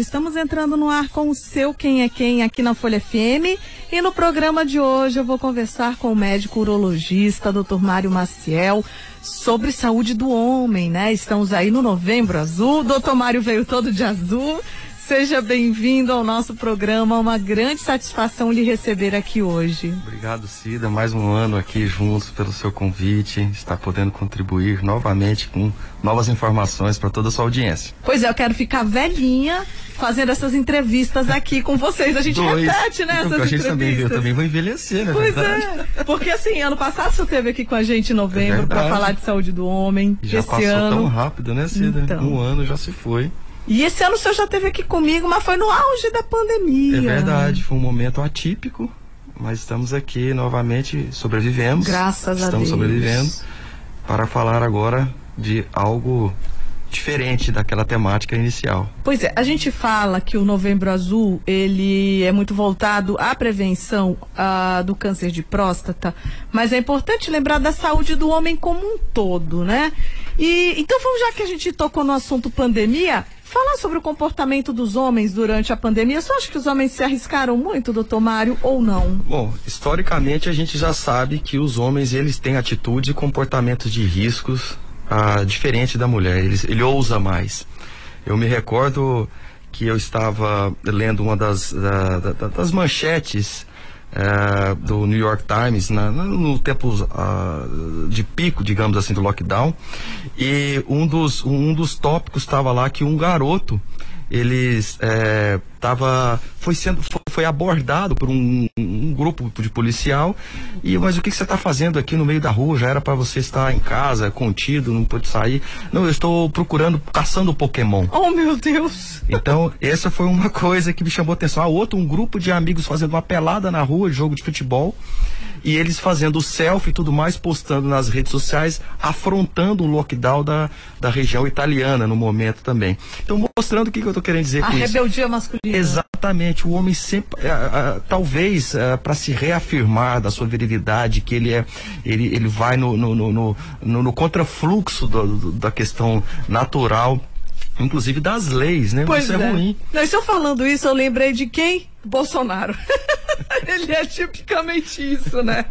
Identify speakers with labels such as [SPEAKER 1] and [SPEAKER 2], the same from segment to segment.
[SPEAKER 1] Estamos entrando no ar com o seu Quem é Quem aqui na Folha FM e no programa de hoje eu vou conversar com o médico urologista, Dr. Mário Maciel, sobre saúde do homem, né? Estamos aí no Novembro Azul, Dr. Mário veio todo de azul. Seja bem-vindo ao nosso programa. Uma grande satisfação lhe receber aqui hoje.
[SPEAKER 2] Obrigado, Cida. Mais um ano aqui juntos pelo seu convite. Está podendo contribuir novamente com novas informações para toda a sua audiência.
[SPEAKER 1] Pois é, eu quero ficar velhinha fazendo essas entrevistas aqui com vocês. A gente
[SPEAKER 2] Dois.
[SPEAKER 1] repete, né?
[SPEAKER 2] Então,
[SPEAKER 1] Essas
[SPEAKER 2] a gente também, eu também vou envelhecer, né?
[SPEAKER 1] Pois
[SPEAKER 2] verdade?
[SPEAKER 1] é, porque assim, ano passado você esteve aqui com a gente em novembro
[SPEAKER 2] É
[SPEAKER 1] para falar de saúde do homem.
[SPEAKER 2] E Já
[SPEAKER 1] esse
[SPEAKER 2] passou
[SPEAKER 1] ano.
[SPEAKER 2] tão rápido, né, Cida?
[SPEAKER 1] Então.
[SPEAKER 2] Um ano já se foi.
[SPEAKER 1] E esse ano o senhor já esteve aqui comigo, mas foi no auge da pandemia.
[SPEAKER 2] É verdade, foi um momento atípico, mas estamos aqui novamente, sobrevivemos.
[SPEAKER 1] Graças a
[SPEAKER 2] Estamos
[SPEAKER 1] Deus.
[SPEAKER 2] sobrevivendo para falar agora de algo diferente daquela temática inicial.
[SPEAKER 1] Pois é, a gente fala que o Novembro Azul ele é muito voltado à prevenção ah, do câncer de próstata, mas é importante lembrar da saúde do homem como um todo, né? E então vamos já que a gente tocou no assunto pandemia, falar sobre o comportamento dos homens durante a pandemia. Você acha que os homens se arriscaram muito, doutor Mário, ou não?
[SPEAKER 2] Bom, historicamente a gente já sabe que os homens eles têm atitudes e comportamentos de riscos ah, diferente da mulher. Eles, ele ousa mais. Eu me recordo que eu estava lendo uma das, da- da- das manchetes eh, do New York Times na- no tempo ah, de pico, digamos assim, do lockdown, e um dos, um dos tópicos estava lá que um garoto eles é, tava foi sendo foi, foi abordado por um, um grupo de policial e mas o que, que você está fazendo aqui no meio da rua já era para você estar em casa contido não pode sair não eu estou procurando caçando Pokémon
[SPEAKER 1] Oh, meu Deus!
[SPEAKER 2] então, essa foi uma coisa que me chamou a atenção. A outra, um grupo de amigos fazendo uma pelada na rua, jogo de futebol, e eles fazendo selfie e tudo mais, postando nas redes sociais, afrontando o lockdown da, da região italiana no momento também. Então, mostrando o que, que eu tô querendo dizer
[SPEAKER 1] A
[SPEAKER 2] com isso.
[SPEAKER 1] rebeldia masculina.
[SPEAKER 2] Exatamente, o homem sempre, ah, ah, talvez para se reafirmar da sua virilidade, que ele é, ele, ele vai no, no, no, no, no- contrafluxo do- do- da questão natural, inclusive das leis, né?
[SPEAKER 1] Pois
[SPEAKER 2] isso é, ruim.
[SPEAKER 1] Não, e se eu falando isso, eu lembrei de quem? Bolsonaro. Ele é tipicamente isso, né?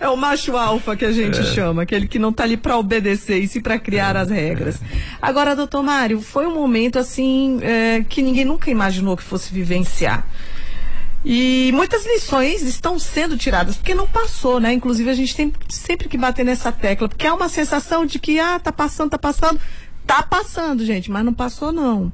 [SPEAKER 1] É o macho alfa que a gente chama, aquele que não tá ali para obedecer e sim para criar as regras. Agora, doutor Mário, foi um momento assim é, que ninguém nunca imaginou que fosse vivenciar. E muitas lições estão sendo tiradas, porque não passou, né? Inclusive, a gente tem sempre que bater nessa tecla, porque há uma sensação de que, ah, tá passando, tá passando. Tá passando, gente, mas não passou, não.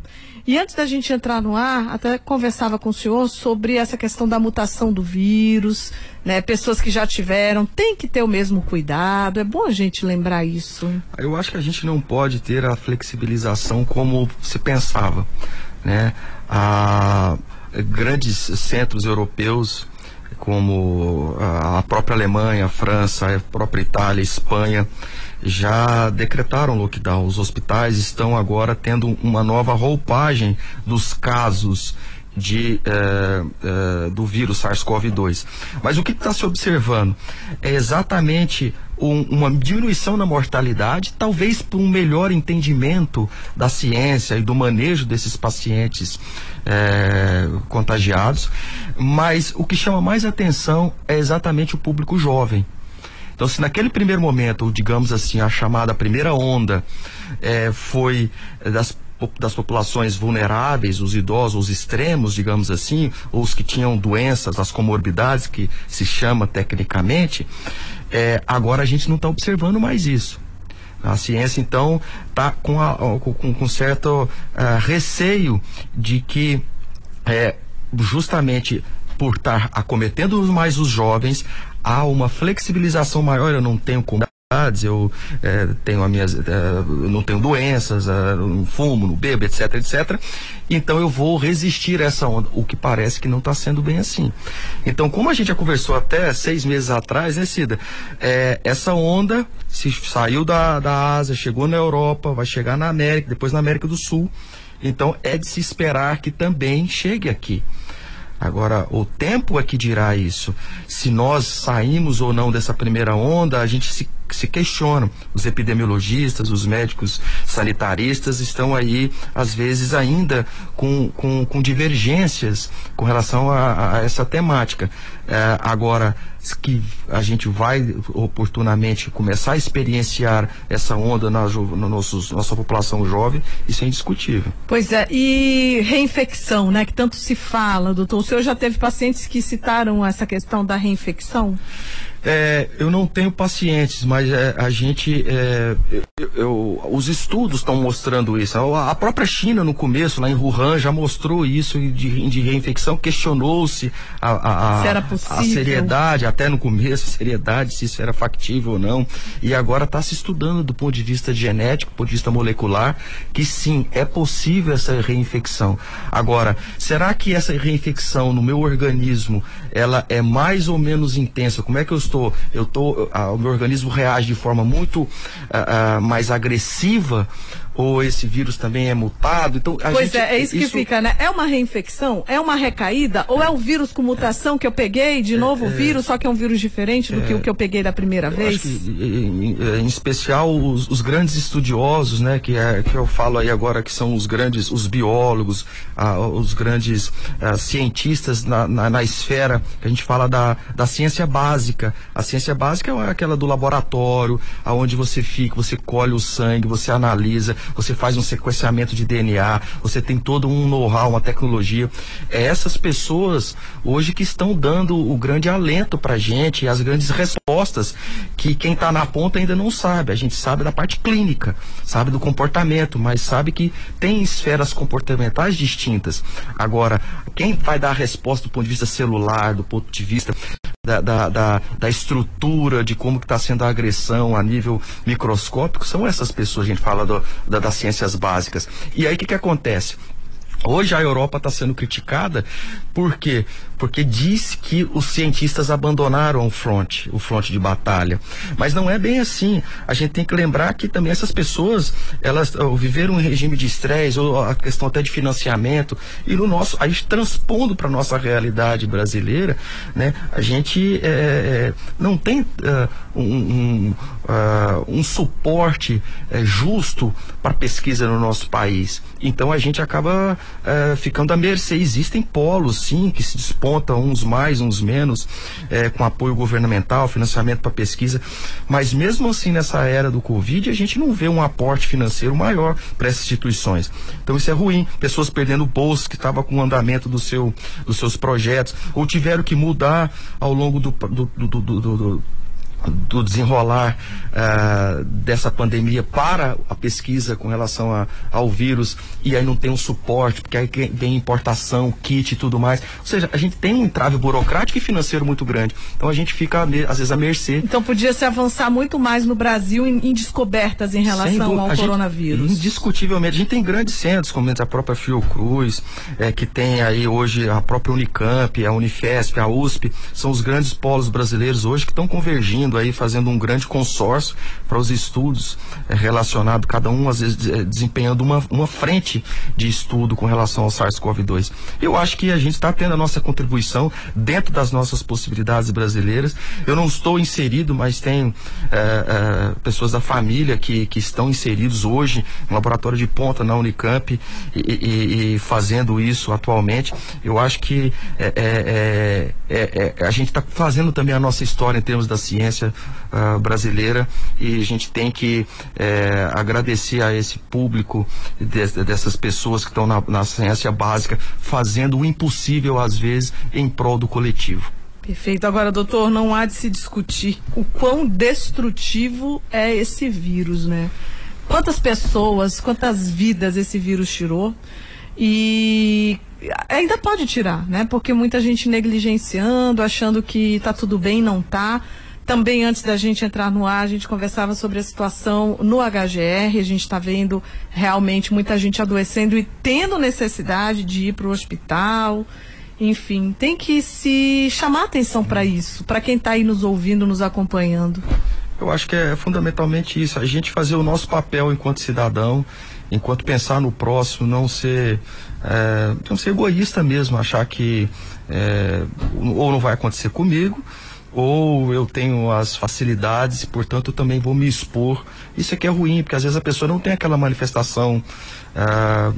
[SPEAKER 1] E antes da gente entrar no ar, até conversava com o senhor sobre essa questão da mutação do vírus, né? Pessoas que já tiveram, tem que ter o mesmo cuidado. É bom a gente lembrar isso.
[SPEAKER 2] Eu acho que a gente não pode ter a flexibilização como se pensava, né? A grandes centros europeus como a própria Alemanha, a França, a própria Itália, a Espanha já decretaram lockdown. Os hospitais estão agora tendo uma nova roupagem dos casos de, eh, eh, do vírus SARS-CoV-2. Mas o que está se observando é exatamente um- uma diminuição na mortalidade, talvez por um melhor entendimento da ciência e do manejo desses pacientes eh, contagiados. Mas o que chama mais atenção é exatamente o público jovem. Então, se naquele primeiro momento, digamos assim, a chamada primeira onda eh, foi das, das populações vulneráveis, os idosos, os extremos, digamos assim, ou os que tinham doenças, as comorbidades, que se chama tecnicamente, eh, agora a gente não está observando mais isso. A ciência, então, está com, com, com certo ah, receio de que é, justamente por estar acometendo mais os jovens, há uma flexibilização maior. Eu não tenho comorbidades, eu é, tenho as minhas, é, não tenho doenças, é, não fumo, não bebo, etc, etc. Então eu vou resistir a essa onda, o que parece que não está sendo bem assim. Então, como a gente já conversou até seis meses atrás, né, Cida? É, essa onda se saiu da, da Ásia, chegou na Europa, vai chegar na América, depois na América do Sul. Então é de se esperar que também chegue aqui. Agora, o tempo é que dirá isso. Se nós saímos ou não dessa primeira onda, a gente se, se questionam. Os epidemiologistas, os médicos sanitaristas estão aí, às vezes, ainda com, com, com divergências com relação a, a essa temática. É, agora, que a gente vai oportunamente começar a experienciar essa onda na no nossos, nossa população jovem, isso é indiscutível.
[SPEAKER 1] Pois é, e reinfecção, né, que tanto se fala, doutor, o senhor já teve pacientes que citaram essa questão da reinfecção?
[SPEAKER 2] É, eu não tenho pacientes, mas é, a gente. É, eu, eu, os estudos estão mostrando isso. A, própria China, no começo, lá em Wuhan, já mostrou isso de, de reinfecção, questionou-se a, a, a, a, seriedade, até no começo, a seriedade, se isso era factível ou não. E agora está se estudando do ponto de vista genético, do ponto de vista molecular, que sim, é possível essa reinfecção. Agora, será que essa reinfecção no meu organismo ela é mais ou menos intensa? Como é que eu estou? estou, eu tô, a, o meu organismo reage de forma muito a, a, mais agressiva ou esse vírus também é mutado. Então,
[SPEAKER 1] pois
[SPEAKER 2] gente,
[SPEAKER 1] é, é isso, isso, que fica, né? É uma reinfecção? É uma recaída? Ou é um vírus com mutação que eu peguei, de novo o é, é, vírus, só que é um vírus diferente do é, que o que eu peguei da primeira vez? Que,
[SPEAKER 2] em, em, especial os, os, grandes estudiosos, né? Que, é, que eu falo aí agora que são os grandes, os biólogos, ah, os grandes ah, cientistas na, na, na, esfera, que a gente fala da, da ciência básica. A ciência básica é aquela do laboratório, aonde você fica, você colhe o sangue, você analisa, você faz um sequenciamento de DNA, você tem todo um know-how, uma tecnologia. É essas pessoas hoje que estão dando o grande alento para a gente, as grandes respostas que quem está na ponta ainda não sabe. A gente sabe da parte clínica, sabe do comportamento, mas sabe que tem esferas comportamentais distintas. Agora, quem vai dar a resposta do ponto de vista celular, do ponto de vista da, da, da, da, estrutura, de como está sendo a agressão a nível microscópico, são essas pessoas, a gente fala do, da, das ciências básicas. E aí o que, que acontece? Hoje a Europa está sendo criticada por quê? Porque diz que os cientistas abandonaram o front, o front de batalha. Mas não é bem assim. A gente tem que lembrar que também essas pessoas, elas viveram um regime de estresse, ou a questão até de financiamento, e no nosso, aí transpondo para nossa realidade brasileira, né, a gente é, é não tem uh, um, um, uh, um, suporte uh, justo para pesquisa no nosso país. Então a gente acaba é, ficando à mercê. Existem polos, sim, que se despontam, uns mais, uns menos, é, com apoio governamental, financiamento para pesquisa, mas mesmo assim, nessa era do Covid, a gente não vê um aporte financeiro maior para essas instituições. Então isso é ruim. Pessoas perdendo bolsas que estavam com o andamento do seu, dos seus projetos, ou tiveram que mudar ao longo do, do, do, do do desenrolar uh, dessa pandemia para a pesquisa com relação a, ao vírus e aí não tem um suporte, porque aí tem importação, kit e tudo mais. Ou seja, a gente tem um entrave burocrático e financeiro muito grande. Então a gente fica, às vezes, à mercê.
[SPEAKER 1] Então podia se avançar muito mais no Brasil em, em descobertas em relação ao coronavírus.
[SPEAKER 2] Gente, indiscutivelmente. A gente tem grandes centros, como a própria Fiocruz, é, que tem aí hoje a própria Unicamp, a Unifesp, a USP, são os grandes polos brasileiros hoje que estão convergindo aí fazendo um grande consórcio para os estudos é, relacionados, cada um às vezes é, desempenhando uma, uma frente de estudo com relação ao SARS-CoV-2. Eu acho que a gente está tendo a nossa contribuição dentro das nossas possibilidades brasileiras. Eu não estou inserido, mas tem é, pessoas da família que, que estão inseridos hoje no laboratório de ponta na Unicamp e, e, e fazendo isso atualmente. Eu acho que a gente está fazendo também a nossa história em termos da ciência uh, brasileira e a gente tem que é, agradecer a esse público de, dessas pessoas que estão na, na ciência básica fazendo o impossível às vezes em prol do coletivo.
[SPEAKER 1] Perfeito. Agora, doutor, não há de se discutir o quão destrutivo é esse vírus, né? Quantas pessoas, quantas vidas esse vírus tirou? E ainda pode tirar, né? Porque muita gente negligenciando, achando que tá tudo bem, não tá. Também antes da gente entrar no ar, a gente conversava sobre a situação no HGR. A gente está vendo realmente muita gente adoecendo e tendo necessidade de ir para o hospital. Enfim, tem que se chamar atenção para isso, para quem está aí nos ouvindo, nos acompanhando.
[SPEAKER 2] Eu acho que é fundamentalmente isso, a gente fazer o nosso papel enquanto cidadão, enquanto pensar no próximo, não ser, é, não ser egoísta mesmo, achar que é, ou não vai acontecer comigo, ou eu tenho as facilidades e, portanto, eu também vou me expor. Isso aqui é ruim, porque às vezes a pessoa não tem aquela manifestação ah,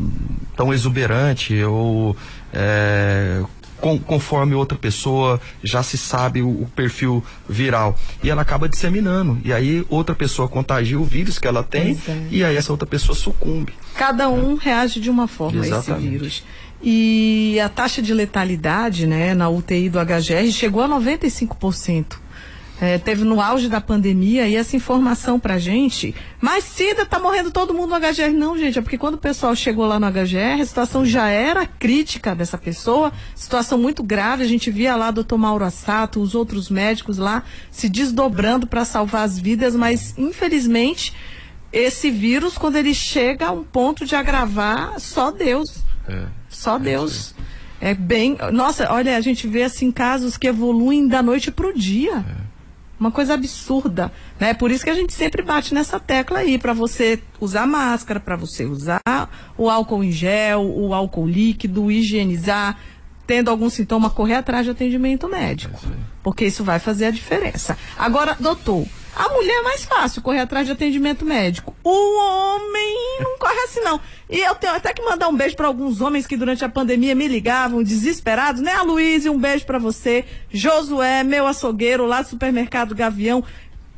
[SPEAKER 2] tão exuberante ou é, com, conforme outra pessoa já se sabe o, o, perfil viral. E ela acaba disseminando. E aí outra pessoa contagia o vírus que ela tem é. e aí essa outra pessoa sucumbe.
[SPEAKER 1] Cada um reage de uma forma Exatamente. a esse vírus. E a taxa de letalidade né, na UTI do HGR chegou a 95%. É, teve no auge da pandemia e essa informação pra gente. Mas Cida tá morrendo todo mundo no HGR. Não, gente, é porque quando o pessoal chegou lá no HGR, a situação já era crítica dessa pessoa, situação muito grave. A gente via lá o doutor Mauro Assato, os outros médicos lá se desdobrando para salvar as vidas, mas infelizmente esse vírus, quando ele chega a um ponto de agravar, só Deus. É. Só Deus. É bem. Nossa, olha, a gente vê assim casos que evoluem da noite para o dia. É. Uma coisa absurda, né? Por isso que a gente sempre bate nessa tecla aí, para você usar máscara, para você usar o álcool em gel, o álcool líquido, higienizar, tendo algum sintoma, correr atrás de atendimento médico. É porque isso vai fazer a diferença. Agora, doutor, a mulher é mais fácil correr atrás de atendimento médico. O homem não corre assim, não. E eu tenho até que mandar um beijo para alguns homens que durante a pandemia me ligavam desesperados, né? Luiz, um beijo para você. Josué, meu açougueiro lá do supermercado Gavião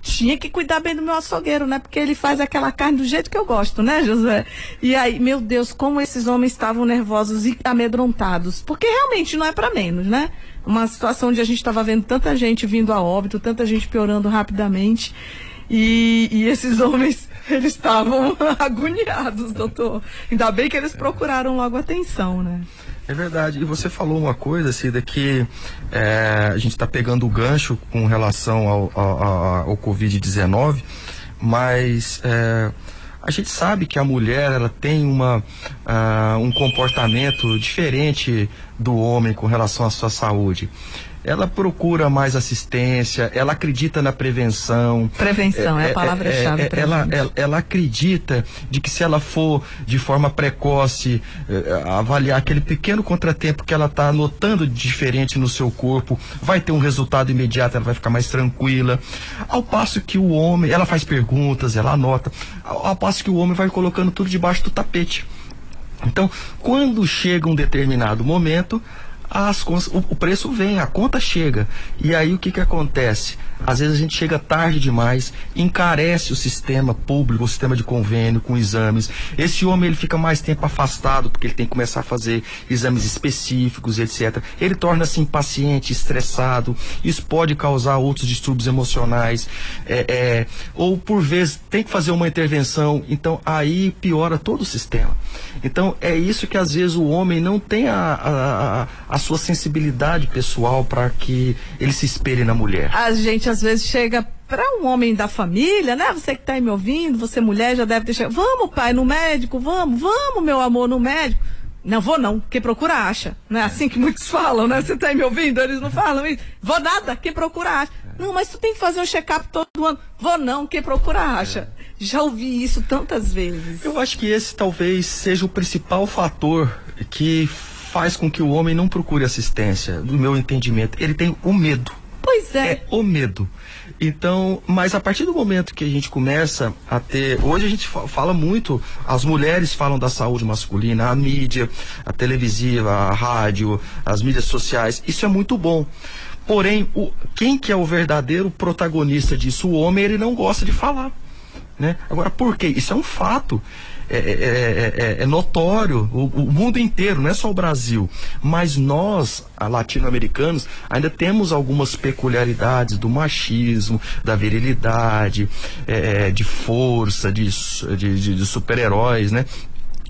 [SPEAKER 1] tinha que cuidar bem do meu açougueiro, né? Porque ele faz aquela carne do jeito que eu gosto, né, José? E aí, meu Deus, como esses homens estavam nervosos e amedrontados. Porque realmente não é para menos, né? Uma situação onde a gente estava vendo tanta gente vindo a óbito, tanta gente piorando rapidamente. E, e esses homens, eles estavam agoniados, doutor. Ainda bem que eles procuraram logo atenção, né?
[SPEAKER 2] É verdade. E você falou uma coisa, Cida, que é, a gente está pegando o gancho com relação ao, ao, ao Covid-19, mas é, a gente sabe que a mulher ela tem uma, uh, um comportamento diferente do homem com relação à sua saúde ela procura mais assistência, ela acredita na prevenção.
[SPEAKER 1] Prevenção é, é a é, palavra-chave. É,
[SPEAKER 2] é, ela, ela, ela, acredita de que se ela for de forma precoce eh, avaliar aquele pequeno contratempo que ela está notando diferente no seu corpo, vai ter um resultado imediato, ela vai ficar mais tranquila. Ao passo que o homem, ela faz perguntas, ela anota, ao, ao passo que o homem vai colocando tudo debaixo do tapete. Então, quando chega um determinado momento, as, o, o preço vem, a conta chega. E aí o que, que acontece? Às vezes a gente chega tarde demais, encarece o sistema público, o sistema de convênio com exames. Esse homem ele fica mais tempo afastado porque ele tem que começar a fazer exames específicos, etc. Ele torna-se impaciente, estressado. Isso pode causar outros distúrbios emocionais. É, é, ou por vezes tem que fazer uma intervenção, então aí piora todo o sistema. Então é isso que às vezes o homem não tem a, a, a, a sua sensibilidade pessoal para que ele se espelhe na mulher.
[SPEAKER 1] A gente às vezes chega para um homem da família, né? Você que está aí me ouvindo, você mulher já deve ter chegado. Vamos, pai, no médico, vamos, vamos, meu amor, no médico. Não vou não, quem procura acha. Não é assim que muitos falam, né? Você está aí me ouvindo? Eles não falam isso. Vou nada, quem procura acha. Não, mas tu tem que fazer um check-up todo ano. Vou não, quem procura acha. Já ouvi isso tantas vezes.
[SPEAKER 2] Eu acho que esse talvez seja o principal fator que faz com que o homem não procure assistência, do meu entendimento. Ele tem o medo.
[SPEAKER 1] Pois é.
[SPEAKER 2] É o medo. Então, mas a partir do momento que a gente começa a ter. Hoje a gente fala muito, as mulheres falam da saúde masculina, a mídia, a televisiva, a rádio, as mídias sociais. Isso é muito bom. Porém, o, quem que é o verdadeiro protagonista disso? O homem, ele não gosta de falar. Né? Agora, por quê? Isso é um fato. É é, é, é, é, notório, o, o, mundo inteiro, não é só o Brasil. Mas nós, latino-americanos, ainda temos algumas peculiaridades do machismo, da virilidade, é, de força, de, de, de, de super-heróis, né?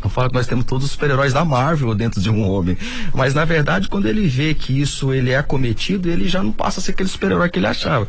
[SPEAKER 2] Eu falo que nós temos todos os super-heróis da Marvel dentro de um homem. Mas na verdade, quando ele vê que isso ele é cometido, ele já não passa a ser aquele super-herói que ele achava.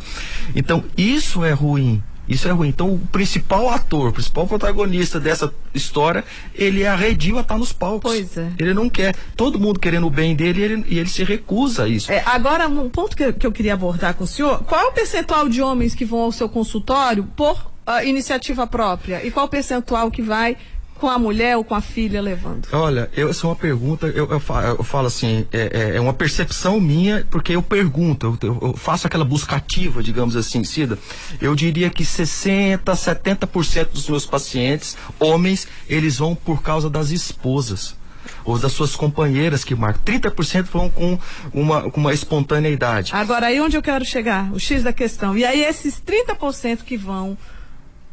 [SPEAKER 2] Então, isso é ruim. Isso é ruim. Então, o principal ator, o principal protagonista dessa história, ele é arredio a estar nos palcos.
[SPEAKER 1] Pois é.
[SPEAKER 2] Ele não quer. Todo mundo querendo o bem dele e ele, e ele se recusa a isso.
[SPEAKER 1] É, agora, um ponto que, que eu queria abordar com o senhor: qual é o percentual de homens que vão ao seu consultório por uh, iniciativa própria? E qual o percentual que vai com a mulher ou com a filha levando?
[SPEAKER 2] Olha, eu, essa é uma pergunta, eu, eu, falo, eu falo assim, é, é, é, uma percepção minha, porque eu pergunto, eu, eu, faço aquela busca ativa, digamos assim, Cida. Eu diria que 60%, 70% dos meus pacientes, homens, eles vão por causa das esposas ou das suas companheiras que marcam. 30% vão com uma, com uma espontaneidade.
[SPEAKER 1] Agora, aí onde eu quero chegar? O X da questão. E aí, esses 30% que vão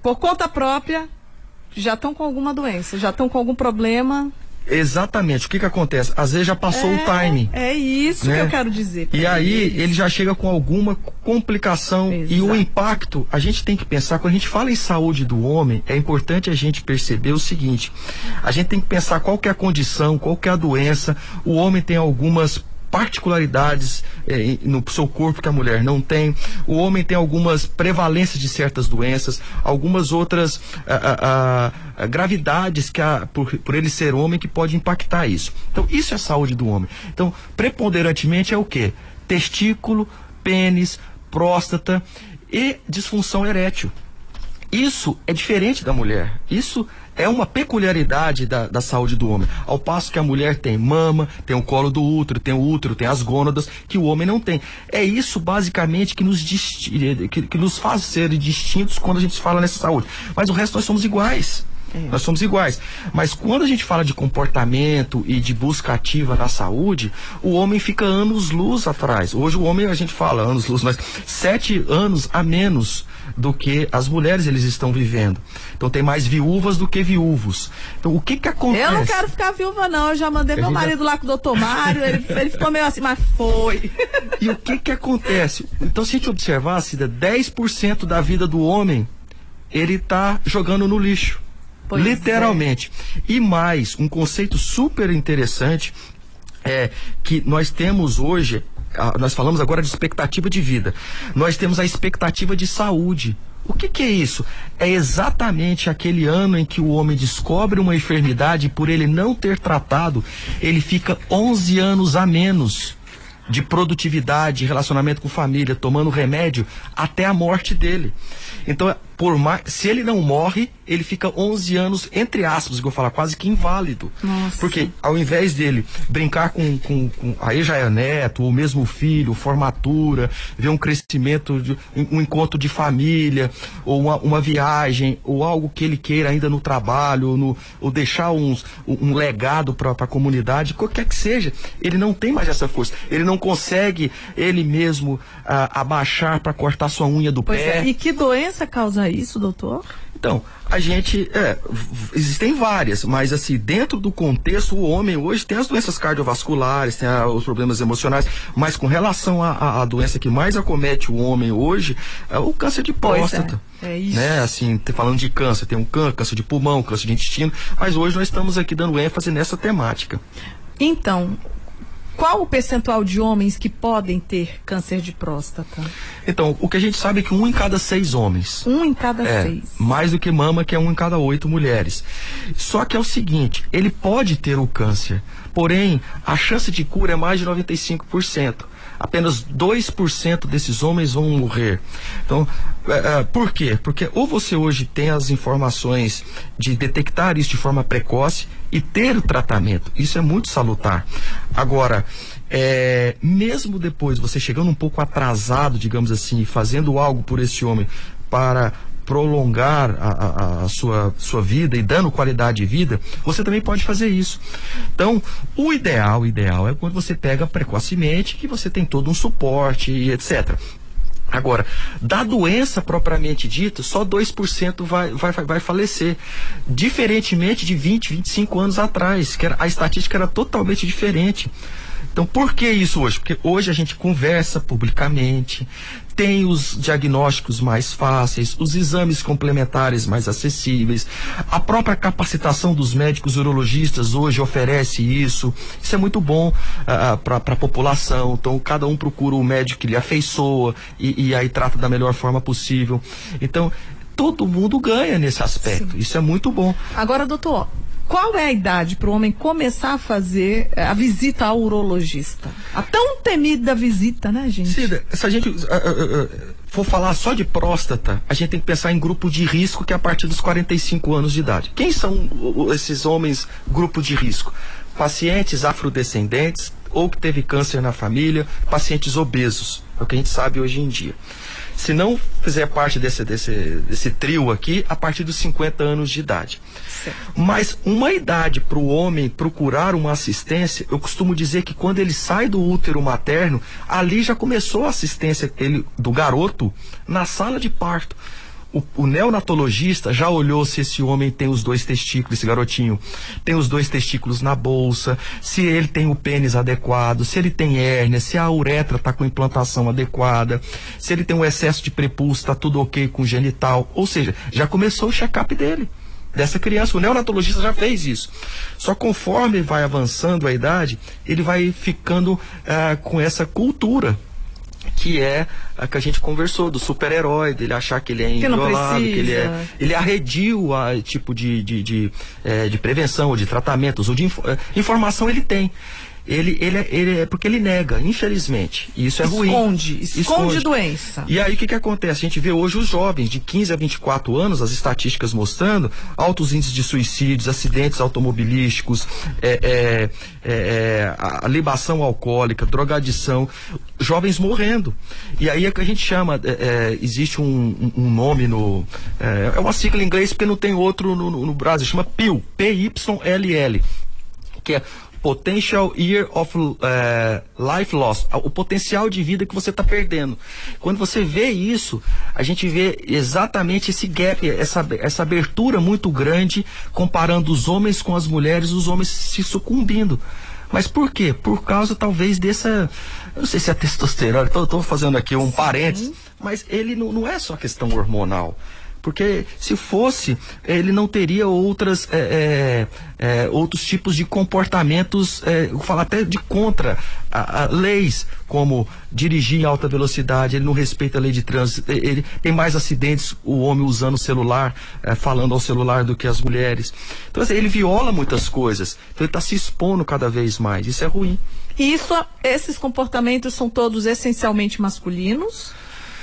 [SPEAKER 1] por conta própria já estão com alguma doença, já estão com algum problema.
[SPEAKER 2] Exatamente. O que que acontece? Às vezes já passou é, o time.
[SPEAKER 1] É isso né? que eu quero dizer.
[SPEAKER 2] E aí ele já chega com alguma complicação Exato. e o impacto, a gente tem que pensar, quando a gente fala em saúde do homem, é importante a gente perceber o seguinte, a gente tem que pensar qual que é a condição, qual que é a doença, o homem tem algumas particularidades eh, no seu corpo que a mulher não tem. O homem tem algumas prevalências de certas doenças, algumas outras ah, ah, ah, gravidades que por, por ele ser homem que pode impactar isso. Então, isso é a saúde do homem. Então, preponderantemente é o que? Testículo, pênis, próstata e disfunção erétil. Isso é diferente da mulher. Isso é uma peculiaridade da, da saúde do homem. Ao passo que a mulher tem mama, tem o colo do útero, tem o útero, tem as gônadas, que o homem não tem. É isso basicamente que nos, que, que nos faz ser distintos quando a gente fala nessa saúde. Mas o resto nós somos iguais. É. Nós somos iguais. Mas quando a gente fala de comportamento e de busca ativa na saúde, o homem fica anos luz atrás. Hoje o homem, a gente fala anos luz, mas sete anos a menos do que as mulheres eles estão vivendo. Então tem mais viúvas do que viúvos. Então o que que acontece?
[SPEAKER 1] Eu não quero ficar viúva não, eu já mandei meu marido lá com o doutor Mário, ele, ele ficou meio assim, mas foi.
[SPEAKER 2] E o que que acontece? Então se a gente observar, Cida, 10% da vida do homem, ele está jogando no lixo. Pois literalmente. É. E mais, um conceito super interessante é que nós temos hoje nós falamos agora de expectativa de vida. Nós temos a expectativa de saúde. O que, que, é isso? É exatamente aquele ano em que o homem descobre uma enfermidade e por ele não ter tratado, ele fica 11 anos a menos de produtividade, relacionamento com família, tomando remédio até a morte dele. Então, por mais, se ele não morre, ele fica 11 anos, entre aspas, que eu falar, quase que inválido. Nossa. Porque ao invés dele brincar com, com, com, aí já é neto, ou mesmo filho, formatura, ver um crescimento, de, um encontro de família, ou uma, uma viagem, ou algo que ele queira ainda no trabalho, ou, no, ou deixar uns, um, legado para a comunidade, qualquer que seja, ele não tem mais essa força. Ele não consegue ele mesmo ah, abaixar para cortar sua unha do
[SPEAKER 1] pois
[SPEAKER 2] pé.
[SPEAKER 1] É. E que doença causa isso, doutor?
[SPEAKER 2] Então, a gente. É, existem várias, mas assim, dentro do contexto, o homem hoje tem as doenças cardiovasculares, tem a, os problemas emocionais, mas com relação à doença que mais acomete o homem hoje, é o câncer de próstata.
[SPEAKER 1] É. é isso.
[SPEAKER 2] Né? Assim, falando de câncer, tem um câncer, câncer de pulmão, câncer de intestino, mas hoje nós estamos aqui dando ênfase nessa temática.
[SPEAKER 1] Então, qual o percentual de homens que podem ter câncer de próstata?
[SPEAKER 2] Então, o que a gente sabe é que um em cada seis homens.
[SPEAKER 1] Um em cada
[SPEAKER 2] é,
[SPEAKER 1] seis.
[SPEAKER 2] Mais do que mama, que é um em cada oito mulheres. Só que é o seguinte, ele pode ter o câncer, porém, a chance de cura é mais de 95% apenas 2% desses homens vão morrer. Então, é, é, por quê? Porque ou você hoje tem as informações de detectar isso de forma precoce e ter o tratamento. Isso é muito salutar. Agora, é, mesmo depois você chegando um pouco atrasado, digamos assim, fazendo algo por esse homem para prolongar a, a, a, sua, sua vida e dando qualidade de vida, você também pode fazer isso. Então, o ideal, o ideal é quando você pega precocemente, que você tem todo um suporte e etc. Agora, da doença propriamente dita, só 2% vai, vai, vai falecer. Diferentemente de 20, 25 anos atrás, que era, a estatística era totalmente diferente. Então, por que isso hoje? Porque hoje a gente conversa publicamente, tem os diagnósticos mais fáceis, os exames complementares mais acessíveis, a própria capacitação dos médicos urologistas hoje oferece isso. Isso é muito bom uh, ah, para a população. Então, cada um procura o médico que lhe afeiçoa e, e aí trata da melhor forma possível. Então, todo mundo ganha nesse aspecto. Sim. Isso é muito bom.
[SPEAKER 1] Agora, doutor, qual é a idade para o homem começar a fazer eh, a visita ao urologista? A tão temida visita, né, gente?
[SPEAKER 2] Cida, se a gente. Uh, uh, uh, for falar só de próstata, a gente tem que pensar em grupo de risco que é a partir dos 45 anos de idade. Quem são esses homens grupo de risco? Pacientes afrodescendentes ou que teve câncer na família, pacientes obesos, é o que a gente sabe hoje em dia. Se não fizer parte desse, desse, desse trio aqui, a partir dos 50 anos de idade. Certo. Mas uma idade para o homem procurar uma assistência, eu costumo dizer que quando ele sai do útero materno, ali já começou a assistência ele, do garoto na sala de parto o, o, neonatologista já olhou se esse homem tem os dois testículos, esse garotinho tem os dois testículos na bolsa, se ele tem o pênis adequado, se ele tem hérnia, se a uretra está com implantação adequada, se ele tem um excesso de prepulso, está tudo ok com o genital. Ou seja, já começou o check-up dele dessa criança. O neonatologista já fez isso. Só conforme vai avançando a idade, ele vai ficando uh, com essa cultura que é a que a gente conversou, do super-herói, dele achar que ele é inviolável, que, que ele é. Ele arredio a tipo de, de, de, é, de prevenção, ou de tratamentos, ou de inf, é, informação ele tem ele, ele, é, ele é porque ele nega, infelizmente. E isso é
[SPEAKER 1] esconde,
[SPEAKER 2] ruim.
[SPEAKER 1] Esconde, esconde doença.
[SPEAKER 2] E aí o que, que acontece? A gente vê hoje os jovens de 15 a 24 anos, as estatísticas mostrando altos índices de suicídios, acidentes automobilísticos, é, é, é, é a libação alcoólica, drogadição, jovens morrendo. E aí é que a gente chama, é, é, existe um, um, nome no. É, uma sigla em inglês porque não tem outro no, no, no Brasil, chama PIL, P-Y-L-L que é Potential Year of uh, Life Loss, o potencial de vida que você está perdendo. Quando você vê isso, a gente vê exatamente esse gap, essa, essa abertura muito grande, comparando os homens com as mulheres, os homens se sucumbindo. Mas por quê? Por causa talvez dessa. Eu não sei se é testosterona, estou fazendo aqui um parênteses, mas ele não, não é só questão hormonal. Porque se fosse, ele não teria outras, é, é, é, outros tipos de comportamentos, é, vou falar até de contra a, a leis, como dirigir em alta velocidade, ele não respeita a lei de trânsito, ele tem mais acidentes, o homem usando o celular, é, falando ao celular do que as mulheres. Então, assim, ele viola muitas coisas. Então, ele está se expondo cada vez mais. Isso é ruim.
[SPEAKER 1] E isso, esses comportamentos são todos essencialmente masculinos?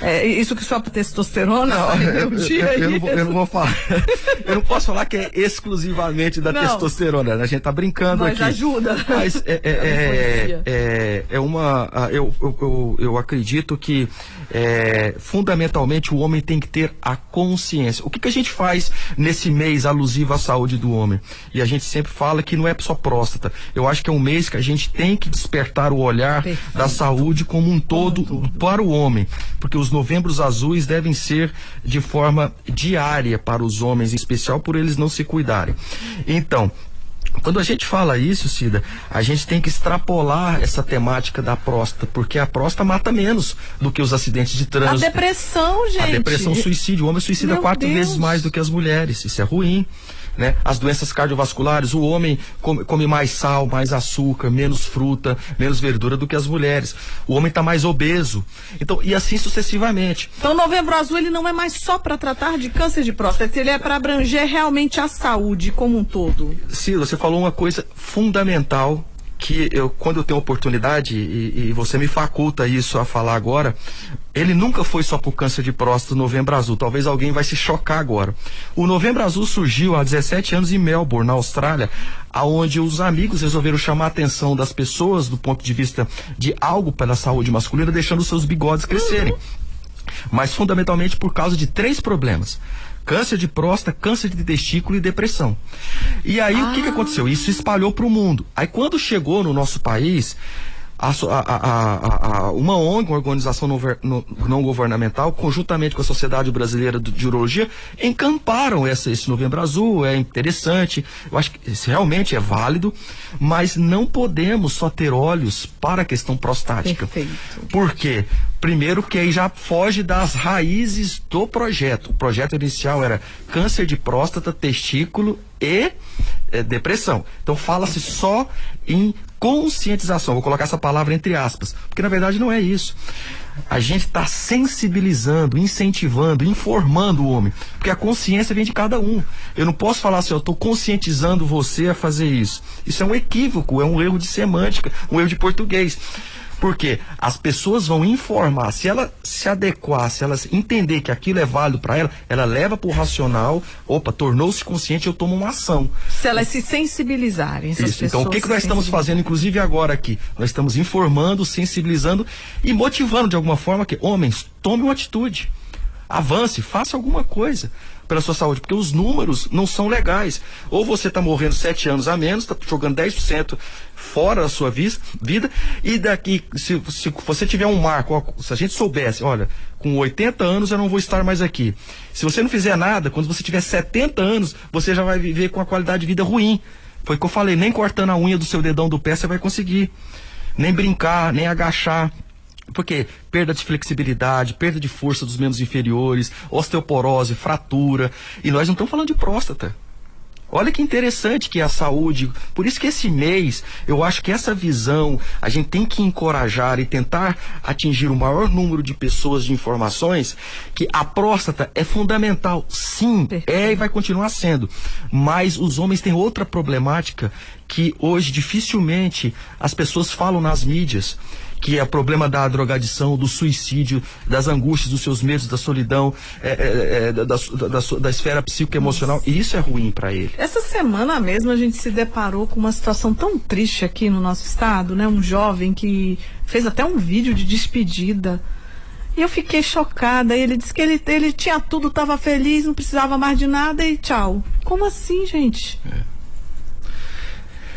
[SPEAKER 1] É, isso que só testosterona?
[SPEAKER 2] Não, eu, dia eu, eu, não vou, eu, não vou, falar. eu não posso falar que é exclusivamente da não, testosterona. Né? A gente tá brincando
[SPEAKER 1] mas
[SPEAKER 2] aqui.
[SPEAKER 1] Mas ajuda.
[SPEAKER 2] Mas é, é, é, é, é uma. Eu, eu, eu, acredito que é, fundamentalmente o homem tem que ter a consciência. O que, que a gente faz nesse mês alusivo à saúde do homem? E a gente sempre fala que não é só próstata. Eu acho que é um mês que a gente tem que despertar o olhar Perfeito. da saúde como um todo, como um todo para o homem. Porque os novembros azuis devem ser de forma diária para os homens, em especial por eles não se cuidarem. Então, quando a gente fala isso, Cida, a gente tem que extrapolar essa temática da próstata, porque a próstata mata menos do que os acidentes de trânsito.
[SPEAKER 1] A depressão, gente. A
[SPEAKER 2] depressão, suicídio. O homem suicida Meu quatro Deus. vezes mais do que as mulheres. Isso é ruim né? As doenças cardiovasculares, o homem come, come, mais sal, mais açúcar, menos fruta, menos verdura do que as mulheres. O homem está mais obeso. Então, e assim sucessivamente.
[SPEAKER 1] Então, Novembro Azul ele não é mais só para tratar de câncer de próstata, ele é para abranger realmente a saúde como um todo.
[SPEAKER 2] Ciro, você falou uma coisa fundamental que eu, quando eu tenho oportunidade, e, e, você me faculta isso a falar agora, ele nunca foi só por câncer de próstata Novembro Azul. Talvez alguém vai se chocar agora. O Novembro Azul surgiu há 17 anos em Melbourne, na Austrália, aonde os amigos resolveram chamar a atenção das pessoas do ponto de vista de algo pela saúde masculina, deixando seus bigodes crescerem. Uhum. Mas fundamentalmente por causa de três problemas câncer de próstata, câncer de testículo e depressão. E aí ah. o que, que aconteceu? Isso espalhou para o mundo. Aí quando chegou no nosso país, a, a, a, uma ONG, uma organização não, governamental, conjuntamente com a Sociedade Brasileira de Urologia, encamparam essa, esse Novembro Azul, é interessante, eu acho que isso realmente é válido, mas não podemos só ter olhos para a questão prostática.
[SPEAKER 1] Perfeito.
[SPEAKER 2] Por quê? Primeiro que aí já foge das raízes do projeto. O projeto inicial era câncer de próstata, testículo e é, depressão. Então fala-se só em conscientização. Vou colocar essa palavra entre aspas, porque na verdade não é isso. A gente está sensibilizando, incentivando, informando o homem, porque a consciência vem de cada um. Eu não posso falar assim, eu estou conscientizando você a fazer isso. Isso é um equívoco, é um erro de semântica, um erro de português. Porque as pessoas vão informar, se ela se adequar, se ela entender que aquilo é válido para ela, ela leva para o racional, opa, tornou-se consciente, eu tomo uma ação.
[SPEAKER 1] Se elas se sensibilizarem.
[SPEAKER 2] Isso. Então, o que, que nós estamos fazendo, inclusive agora aqui? Nós estamos informando, sensibilizando e motivando de alguma forma que, homens, tome uma atitude. Avance, faça alguma coisa pela sua saúde, porque os números não são legais. Ou você está morrendo sete anos a menos, está jogando 10% fora da sua vida, e daqui, se, se você tiver um marco, se a gente soubesse, olha, com 80 anos eu não vou estar mais aqui. Se você não fizer nada, quando você tiver 70 anos, você já vai viver com a qualidade de vida ruim. Foi o que eu falei, nem cortando a unha do seu dedão do pé você vai conseguir. Nem brincar, nem agachar, porque perda de flexibilidade, perda de força dos membros inferiores, osteoporose, fratura. E nós não estamos falando de próstata. Olha que interessante que é a saúde. Por isso que esse mês, eu acho que essa visão, a gente tem que encorajar e tentar atingir o maior número de pessoas de informações, que a próstata é fundamental. Sim, é e vai continuar sendo. Mas os homens têm outra problemática que hoje dificilmente as pessoas falam nas mídias que é o problema da drogadição, do suicídio, das angústias, dos seus medos, da solidão, é, é, é, da, da, da, da, esfera psicoemocional. E isso é ruim para ele.
[SPEAKER 1] Essa semana mesmo a gente se deparou com uma situação tão triste aqui no nosso estado, né? Um jovem que fez até um vídeo de despedida. E eu fiquei chocada. Ele disse que ele, ele tinha tudo, estava feliz, não precisava mais de nada e tchau. Como assim, gente? É.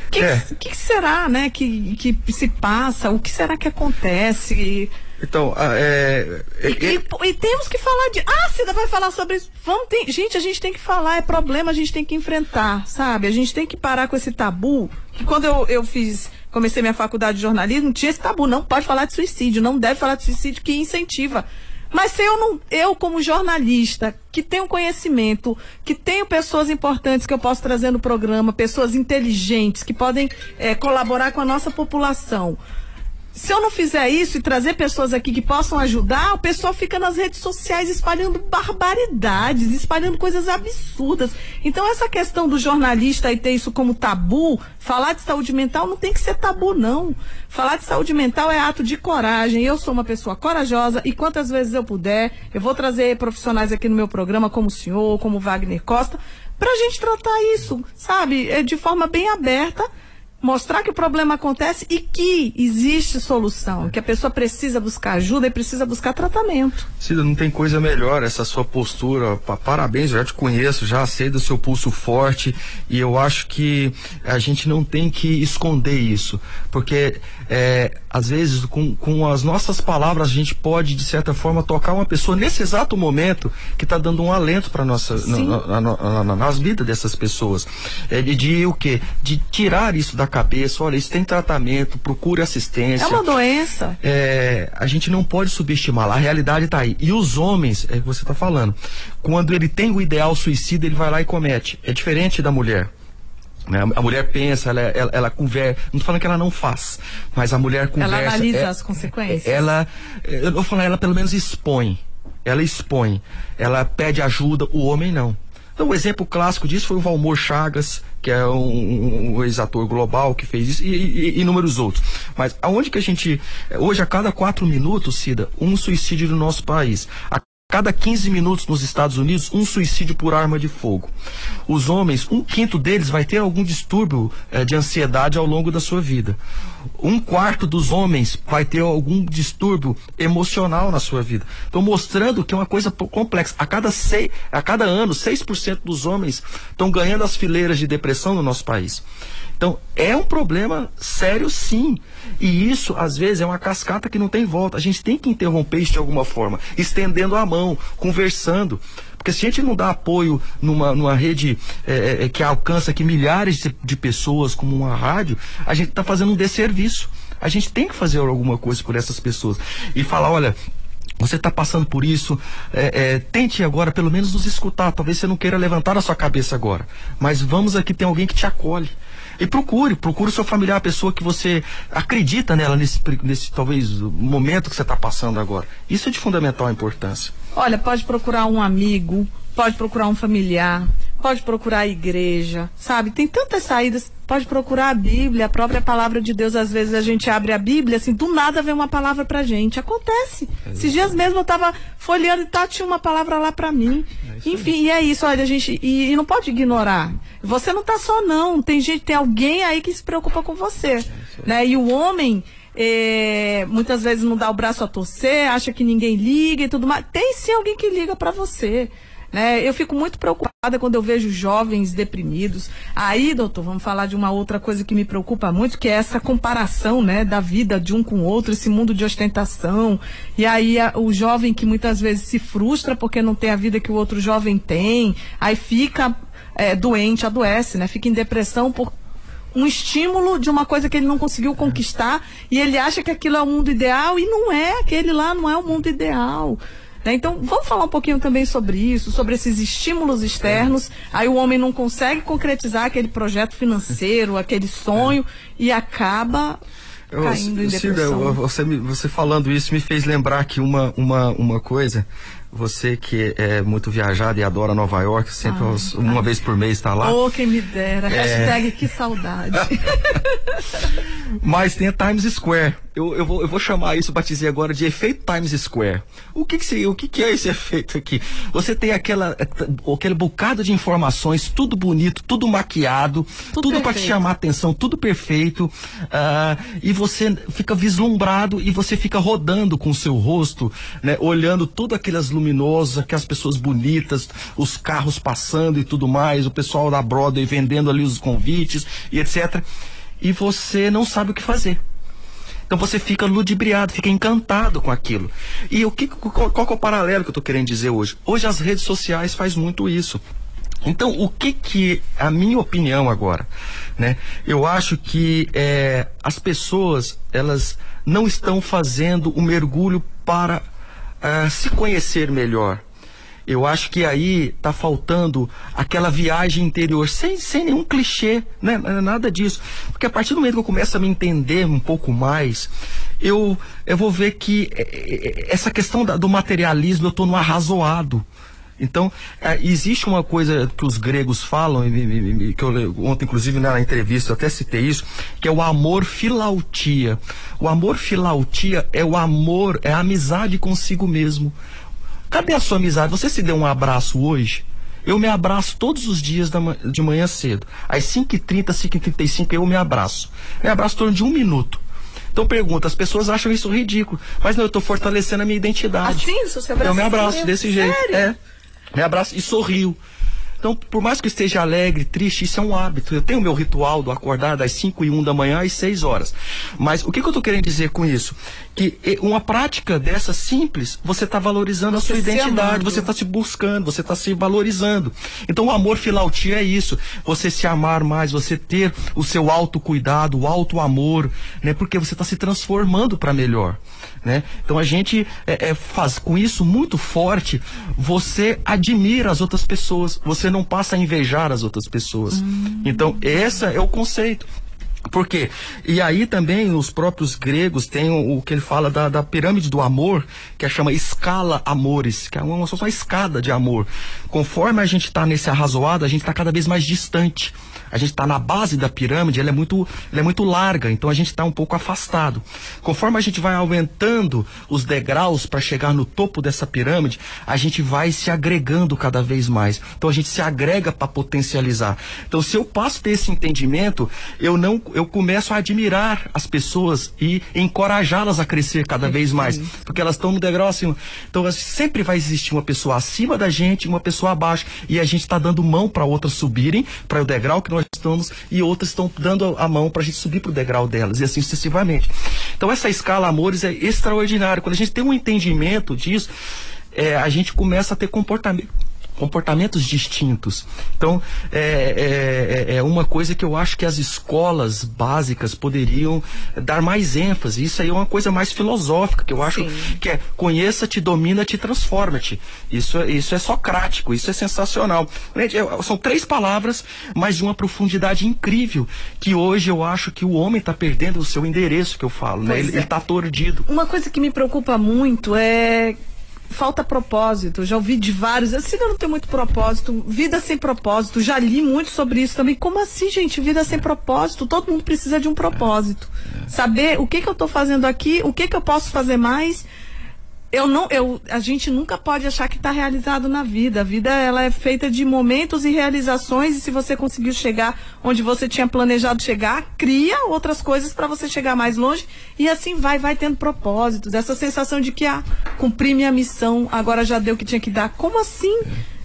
[SPEAKER 1] O que, é. que, será, né, que, que se passa? O que será que acontece?
[SPEAKER 2] Então, é,
[SPEAKER 1] é, e, e, e, temos que falar de. Ah, Cida vai falar sobre isso. Vamos ter, gente, a gente tem que falar, é problema, a gente tem que enfrentar, sabe? A gente tem que parar com esse tabu. Que quando eu, eu fiz, comecei minha faculdade de jornalismo, tinha esse tabu. Não pode falar de suicídio, não deve falar de suicídio, que incentiva. Mas se eu não, eu como jornalista, que tenho conhecimento, que tenho pessoas importantes que eu posso trazer no programa, pessoas inteligentes que podem é, colaborar com a nossa população, se eu não fizer isso e trazer pessoas aqui que possam ajudar, o pessoal fica nas redes sociais espalhando barbaridades, espalhando coisas absurdas. Então, essa questão do jornalista e ter isso como tabu, falar de saúde mental não tem que ser tabu, não. Falar de saúde mental é ato de coragem. Eu sou uma pessoa corajosa e quantas vezes eu puder, eu vou trazer profissionais aqui no meu programa, como o senhor, como o Wagner Costa, para a gente tratar isso, sabe, é de forma bem aberta mostrar que o problema acontece e que existe solução, que a pessoa precisa buscar ajuda e precisa buscar tratamento.
[SPEAKER 2] Cida, não tem coisa melhor essa sua postura. Parabéns, já te conheço, já sei do seu pulso forte e eu acho que a gente não tem que esconder isso, porque é, às vezes com, com as nossas palavras a gente pode de certa forma tocar uma pessoa nesse exato momento que está dando um alento para nossa na, na, na, nas vidas dessas pessoas, é, de, de o que? De tirar isso da cabeça, olha, isso tem tratamento, procure assistência. É
[SPEAKER 1] uma doença.
[SPEAKER 2] É, a gente não pode subestimar, a realidade está aí. E os homens, é o que você está falando, quando ele tem o ideal suicida, ele vai lá e comete. É diferente da mulher. Né? A mulher pensa, ela, ela, ela conversa. Não estou falando que ela não faz, mas a mulher conversa.
[SPEAKER 1] Ela analisa é, as consequências.
[SPEAKER 2] Ela, eu vou falar, ela pelo menos expõe. Ela expõe. Ela pede ajuda, o homem não. Então, o exemplo clássico disso foi o Valmor Chagas, que é um, um, ex-ator global que fez isso, e, e, e, inúmeros outros. Mas aonde que a gente. Hoje, a cada quatro minutos, Cida, um suicídio no nosso país. A cada 15 minutos nos Estados Unidos, um suicídio por arma de fogo. Os homens, um quinto deles vai ter algum distúrbio eh, de ansiedade ao longo da sua vida. Um quarto dos homens vai ter algum distúrbio emocional na sua vida. Estou mostrando que é uma coisa complexa. A cada, seis, a cada ano, 6% dos homens estão ganhando as fileiras de depressão no nosso país. Então, é um problema sério sim. E isso, às vezes, é uma cascata que não tem volta. A gente tem que interromper isso de alguma forma, estendendo a mão, conversando. Porque se a gente não dá apoio numa, numa rede é, é, é que alcança aqui milhares de, de pessoas, como uma rádio, a gente está fazendo um desserviço. A gente tem que fazer alguma coisa por essas pessoas. E falar, olha, você está passando por isso, é, é, tente agora pelo menos nos escutar. Talvez você não queira levantar a sua cabeça agora, mas vamos aqui, tem alguém que te acolhe. E procure, procure o seu familiar, a pessoa que você acredita nela nesse, nesse talvez momento que você está passando agora. Isso é de fundamental importância.
[SPEAKER 1] Olha, pode procurar um amigo, pode procurar um familiar, pode procurar a igreja, sabe? Tem tantas saídas. Pode procurar a Bíblia, a própria palavra de Deus. Às vezes a gente abre a Bíblia, assim, do nada vem uma palavra pra gente. Acontece. Esses dias mesmo eu tava folheando e tá, tinha uma palavra lá pra mim. É Enfim, e é isso, olha, a gente. E, e, não pode ignorar. Você não tá só, não. Tem gente, tem alguém aí que se preocupa com você. É né? E o homem. É, muitas vezes não dá o braço a torcer, acha que ninguém liga e tudo mais. Tem sim alguém que liga para você. Né? Eu fico muito preocupada quando eu vejo jovens deprimidos. Aí, doutor, vamos falar de uma outra coisa que me preocupa muito, que é essa comparação né, da vida de um com o outro, esse mundo de ostentação. E aí a, o jovem que muitas vezes se frustra porque não tem a vida que o outro jovem tem, aí fica é, doente, adoece, né? Fica em depressão por um estímulo de uma coisa que ele não conseguiu conquistar e ele acha que aquilo é o mundo ideal e não é, aquele lá não é o mundo ideal. Né? Então, vamos falar um pouquinho também sobre isso, sobre esses estímulos externos. Aí o homem não consegue concretizar aquele projeto financeiro, aquele sonho, e acaba caindo eu, em depressão.
[SPEAKER 2] você, você falando isso me fez lembrar que uma, uma, uma coisa você que é muito viajado e adora Nova York, sempre ai, uma ai. vez por mês está lá.
[SPEAKER 1] Oh, quem me dera. É... Hashtag que saudade.
[SPEAKER 2] Mas tem a Times Square. Eu, eu, vou, eu vou chamar isso, batizei agora, de efeito Times Square. O que, que, se, o que, que é esse efeito aqui? Você tem aquela, aquele bocado de informações, tudo bonito, tudo maquiado, tudo, tudo para te chamar atenção, tudo perfeito. Uh, e você fica vislumbrado e você fica rodando com o seu rosto, né, olhando todas aquelas luminosas, aquelas pessoas bonitas, os carros passando e tudo mais, o pessoal da Broadway vendendo ali os convites e etc e você não sabe o que fazer. Então você fica ludibriado, fica encantado com aquilo. E o que, qual, qual é o paralelo que eu estou querendo dizer hoje? Hoje as redes sociais faz muito isso. Então, o que que, a minha opinião agora, né? Eu acho que é, as pessoas, elas não estão fazendo o mergulho para uh, se conhecer melhor. Eu acho que aí tá faltando aquela viagem interior, sem, sem nenhum clichê, né? Nada disso. Porque a partir do momento que eu começo a me entender um pouco mais, eu, eu vou ver que é, é, é, essa questão da, do materialismo eu estou no arrazoado. Então, é, existe uma coisa que os gregos falam, que eu ontem, inclusive, na entrevista, eu até citei isso, que é o amor filautia. O amor filautia é o amor, é a amizade consigo mesmo. Cadê a sua amizade? Você se deu um abraço hoje? Eu me abraço todos os dias de manhã cedo. Às 5h30, 5h35 eu me abraço. Me abraço em torno de um minuto. Então pergunta, as pessoas acham isso ridículo. Mas não, eu estou fortalecendo a minha identidade.
[SPEAKER 1] Assim, você se abraça
[SPEAKER 2] Eu me abraço desse jeito. Sério? É. Me abraço e sorrio. Então, por mais que eu esteja alegre, triste, isso é um hábito. Eu tenho o meu ritual do acordar das 5 e 1 da manhã às 6 horas. Mas o que, que eu estou querendo dizer com isso? Que uma prática dessa simples, você está valorizando você a sua identidade, você está se buscando, você está se valorizando. Então, o amor filautia é isso. Você se amar mais, você ter o seu autocuidado, o auto-amor, né? Porque você está se transformando para melhor. Né? Então a gente é, é, faz com isso muito forte, você admira as outras pessoas, você não passa a invejar as outras pessoas. Hum. Então, esse é o conceito. Por quê? E aí também os próprios gregos têm o, o que ele fala da, da, pirâmide do amor, que é chama escala amores, que é uma, uma, uma escada de amor. Conforme a gente está nesse arrazoado, a gente está cada vez mais distante a gente está na base da pirâmide, ela é muito, ela é muito larga, então a gente está um pouco afastado. Conforme a gente vai aumentando os degraus para chegar no topo dessa pirâmide, a gente vai se agregando cada vez mais. Então a gente se agrega para potencializar. Então se eu passo desse entendimento, eu não, eu começo a admirar as pessoas e encorajá-las a crescer cada vez mais, porque elas estão no degrau acima. Então sempre vai existir uma pessoa acima da gente, uma pessoa abaixo, e a gente está dando mão para outras subirem para o degrau que nós estamos e outras estão dando a mão para a gente subir para o degrau delas e assim sucessivamente. Então essa escala amores é extraordinária. Quando a gente tem um entendimento disso, é, a gente começa a ter comportamento comportamentos distintos. Então, é, é, é, uma coisa que eu acho que as escolas básicas poderiam dar mais ênfase. Isso aí é uma coisa mais filosófica, que eu acho Sim. que é conheça-te, domina-te, transforma-te. Isso, isso é socrático, isso é sensacional. São três palavras, mas de uma profundidade incrível, que hoje eu acho que o homem está perdendo o seu endereço, que eu falo, né? Ele está é. tordido.
[SPEAKER 1] Uma coisa que me preocupa muito é falta propósito. Já ouvi de vários. Assim, eu não tenho muito propósito. Vida sem propósito. Já li muito sobre isso também. Como assim, gente? Vida sem propósito? Todo mundo precisa de um propósito. Saber o que, que eu estou fazendo aqui, o que, que eu posso fazer mais eu não, eu, a gente nunca pode achar que está realizado na vida. A vida ela é feita de momentos e realizações e se você conseguiu chegar onde você tinha planejado chegar, cria outras coisas para você chegar mais longe e assim vai, vai tendo propósitos. Essa sensação de que ah, cumpri minha missão, agora já deu o que tinha que dar. Como assim?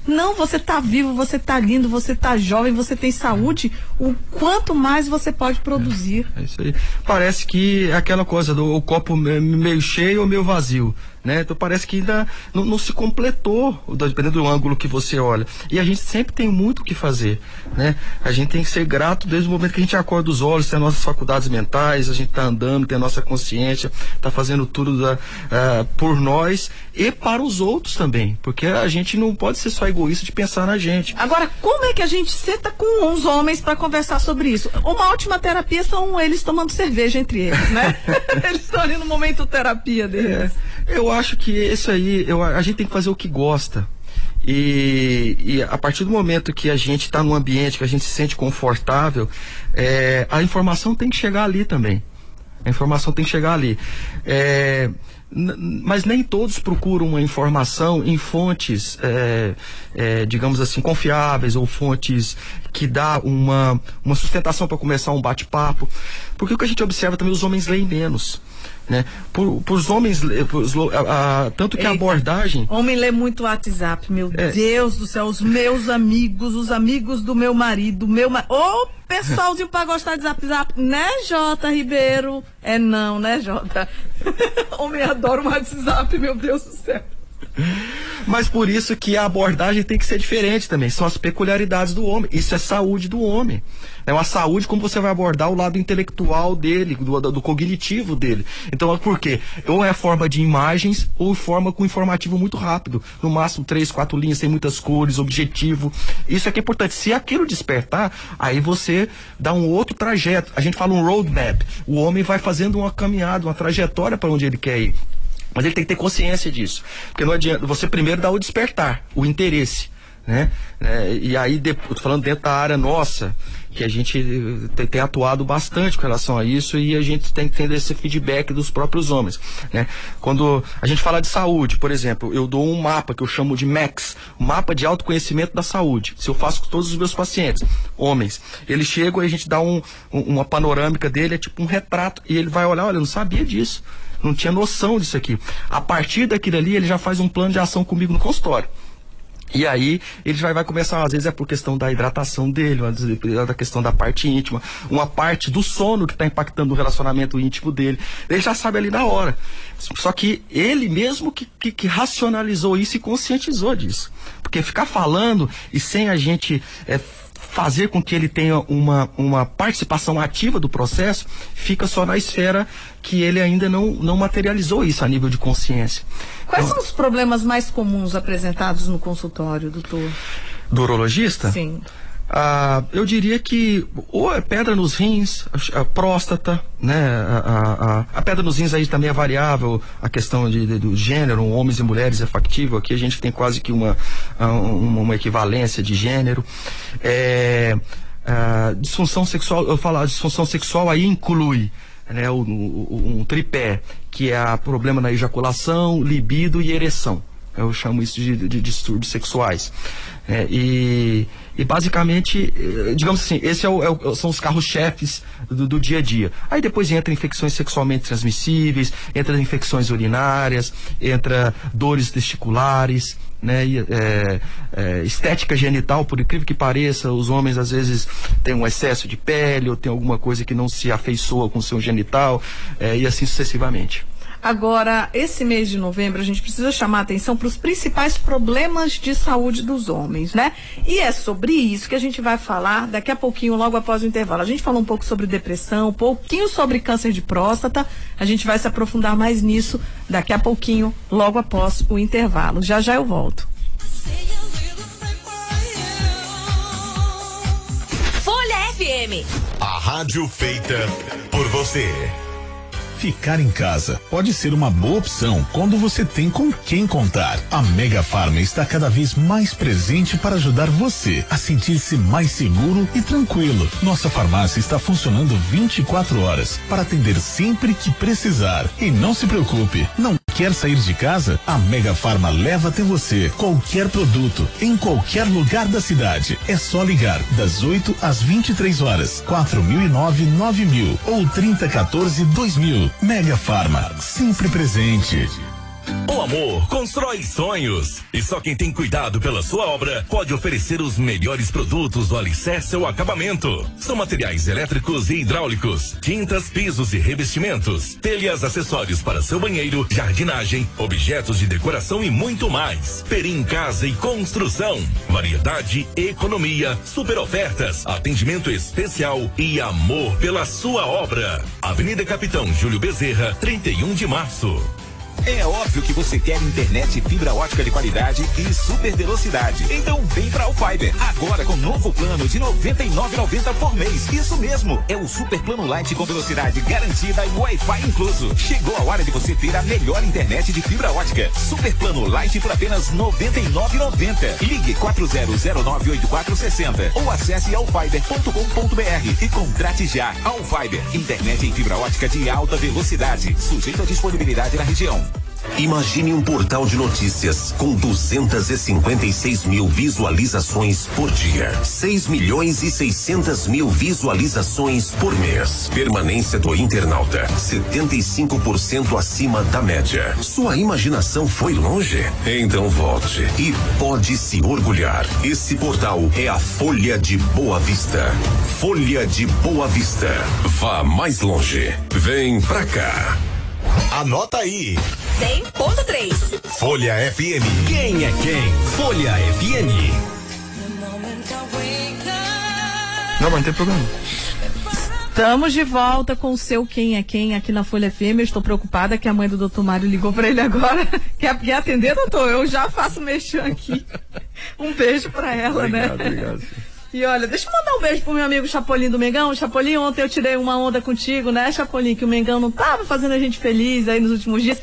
[SPEAKER 1] Não, você está vivo, você está lindo, você está jovem, você tem saúde. O quanto mais você pode produzir.
[SPEAKER 2] É, é isso aí. Parece que é aquela coisa do copo meio cheio ou meio vazio né? Então parece que ainda não, não, se completou, dependendo do ângulo que você olha. E a gente sempre tem muito o que fazer, né? A gente tem que ser grato desde o momento que a gente acorda os olhos, tem as nossas faculdades mentais, a gente está andando, tem a nossa consciência, está fazendo tudo da, uh, por nós e para os outros também, porque a gente não pode ser só egoísta de pensar na gente.
[SPEAKER 1] Agora, como é que a gente senta com uns homens para conversar sobre isso? Uma ótima terapia são eles tomando cerveja entre eles, né? eles estão ali no momento terapia deles.
[SPEAKER 2] É, eu acho que isso aí, eu, a gente tem que fazer o que gosta. E, e, a partir do momento que a gente está num ambiente que a gente se sente confortável, é, a informação tem que chegar ali também. A informação tem que chegar ali. É, mas nem todos procuram uma informação em fontes, é, é, digamos assim, confiáveis ou fontes que dá uma, uma sustentação para começar um bate-papo. Porque o que a gente observa também, os homens leem menos. Né? Por, os homens, a, a, tanto que Eita, a abordagem.
[SPEAKER 1] Homem lê muito WhatsApp, meu é. Deus do céu, os meus amigos, os amigos do meu marido, meu Ô, oh, pessoalzinho pra gostar de zap zap, né, Jota Ribeiro? É não, né, Jota? Homem adora o WhatsApp, meu Deus do céu.
[SPEAKER 2] Mas por isso que a abordagem tem que ser diferente também. São as peculiaridades do homem. Isso é saúde do homem. É uma saúde como você vai abordar o lado intelectual dele, do, do cognitivo dele. Então, por quê? Ou é forma de imagens, ou forma com informativo muito rápido. No máximo três, quatro linhas, sem muitas cores, objetivo. Isso aqui é importante. Se aquilo despertar, aí você dá um outro trajeto. A gente fala um roadmap. O homem vai fazendo uma caminhada, uma trajetória para onde ele quer ir. Mas ele tem que ter consciência disso. Porque não adianta. Você primeiro dá o despertar, o interesse. Né? É, e aí, estou falando dentro da área nossa, que a gente tem, tem, atuado bastante com relação a isso e a gente tem que ter esse feedback dos próprios homens. Né? Quando a gente fala de saúde, por exemplo, eu dou um mapa que eu chamo de MAX, mapa de autoconhecimento da saúde. Se eu faço com todos os meus pacientes, homens, eles chegam e a gente dá um, um, uma panorâmica dele, é tipo um retrato, e ele vai olhar, olha, eu não sabia disso não tinha noção disso aqui. A partir daquilo ali, ele já faz um plano de ação comigo no consultório. E aí ele já vai começar, às vezes é por questão da hidratação dele, vezes é da questão da parte íntima, uma parte do sono que está impactando o relacionamento íntimo dele. Ele já sabe ali na hora. Só que ele mesmo que, que, que racionalizou isso e conscientizou disso. Porque ficar falando e sem a gente é, fazer com que ele tenha uma, uma participação ativa do processo, fica só na esfera que ele ainda não, não materializou isso a nível de consciência.
[SPEAKER 1] Quais então, são os problemas mais comuns apresentados no consultório, doutor?
[SPEAKER 2] Do urologista?
[SPEAKER 1] Sim.
[SPEAKER 2] Ah, eu diria que ou é pedra nos rins, a, a próstata, né? A, a, a, pedra nos rins aí também é variável, a questão de, de, do gênero, homens e mulheres é factível. Aqui a gente tem quase que uma, uma, uma equivalência de gênero. É, disfunção sexual, eu falo, a disfunção sexual aí inclui né, o, o, um tripé, que é problema na ejaculação, libido e ereção. Eu chamo isso de, de distúrbios sexuais. É, e, e, basicamente, eh, digamos assim, esses é é são os carros-chefes do, do, dia a dia. Aí depois entra infecções sexualmente transmissíveis, entra infecções urinárias, entra dores testiculares, né, é, é, estética genital, por incrível que pareça, os homens às vezes têm um excesso de pele ou tem alguma coisa que não se afeiçoa com o seu genital, e assim sucessivamente.
[SPEAKER 1] Agora, esse mês de novembro, a gente precisa chamar a atenção para os principais problemas de saúde dos homens, né? E é sobre isso que a gente vai falar daqui a pouquinho, logo após o intervalo. A gente falou um pouco sobre depressão, um pouquinho sobre câncer de próstata. A gente vai se aprofundar mais nisso daqui a pouquinho, logo após o intervalo. Já já eu volto.
[SPEAKER 3] Folha FM. A rádio feita por você. Ficar em casa pode ser uma boa opção quando você tem com quem contar. A Mega Farma está cada vez mais presente para ajudar você a sentir-se mais seguro e tranquilo. Nossa farmácia está funcionando 24 horas para atender sempre que precisar. E não se preocupe, não quer sair de casa? A Mega Farma leva até você qualquer produto em qualquer lugar da cidade. É só ligar das 8 às 23 horas, 4009 9000 ou 3014 2000. Mega Farma, sempre presente.
[SPEAKER 4] O amor constrói sonhos. E só quem tem cuidado pela sua obra pode oferecer os melhores produtos do alicerce ao acabamento. São materiais elétricos e hidráulicos, tintas, pisos e revestimentos, telhas, acessórios para seu banheiro, jardinagem, objetos de decoração e muito mais. Perim Casa e Construção. Variedade, economia, super ofertas, atendimento especial e amor pela sua obra. Avenida Capitão Júlio Bezerra, 31 de março.
[SPEAKER 5] É óbvio que você quer internet fibra ótica de qualidade e super velocidade. Então vem pra Alfiber. Agora com novo plano de 99,90 por mês. Isso mesmo, é o super plano light com velocidade garantida e Wi-Fi incluso. Chegou a hora de você ter a melhor internet de fibra ótica. Super plano light por apenas 99,90. Ligue 40098460 ou acesse alfiber.com.br e contrate já. Alfiber, internet em fibra ótica de alta velocidade, sujeito à disponibilidade na região.
[SPEAKER 6] Imagine um portal de notícias com 256 mil visualizações por dia. 6 milhões e 600 mil visualizações por mês. Permanência do internauta: 75% acima da média. Sua imaginação foi longe? Então volte e pode se orgulhar. Esse portal é a Folha de Boa Vista. Folha de Boa Vista. Vá mais longe. Vem pra cá.
[SPEAKER 7] Anota aí.
[SPEAKER 8] 100.3.
[SPEAKER 7] Folha FM. Quem é quem? Folha FM.
[SPEAKER 2] Não, mas não tem problema.
[SPEAKER 1] Estamos de volta com o seu Quem é Quem aqui na Folha FM. Eu estou preocupada que a mãe do doutor Mário ligou para ele agora. Quer, quer atender, doutor? Eu já faço mexer aqui. Um beijo para ela,
[SPEAKER 2] Obrigado,
[SPEAKER 1] né?
[SPEAKER 2] obrigado.
[SPEAKER 1] E olha, deixa eu mandar um beijo pro meu amigo Chapolin do Mengão. Chapolin, ontem eu tirei uma onda contigo, né, Chapolin? Que o Mengão não tava fazendo a gente feliz aí nos últimos dias.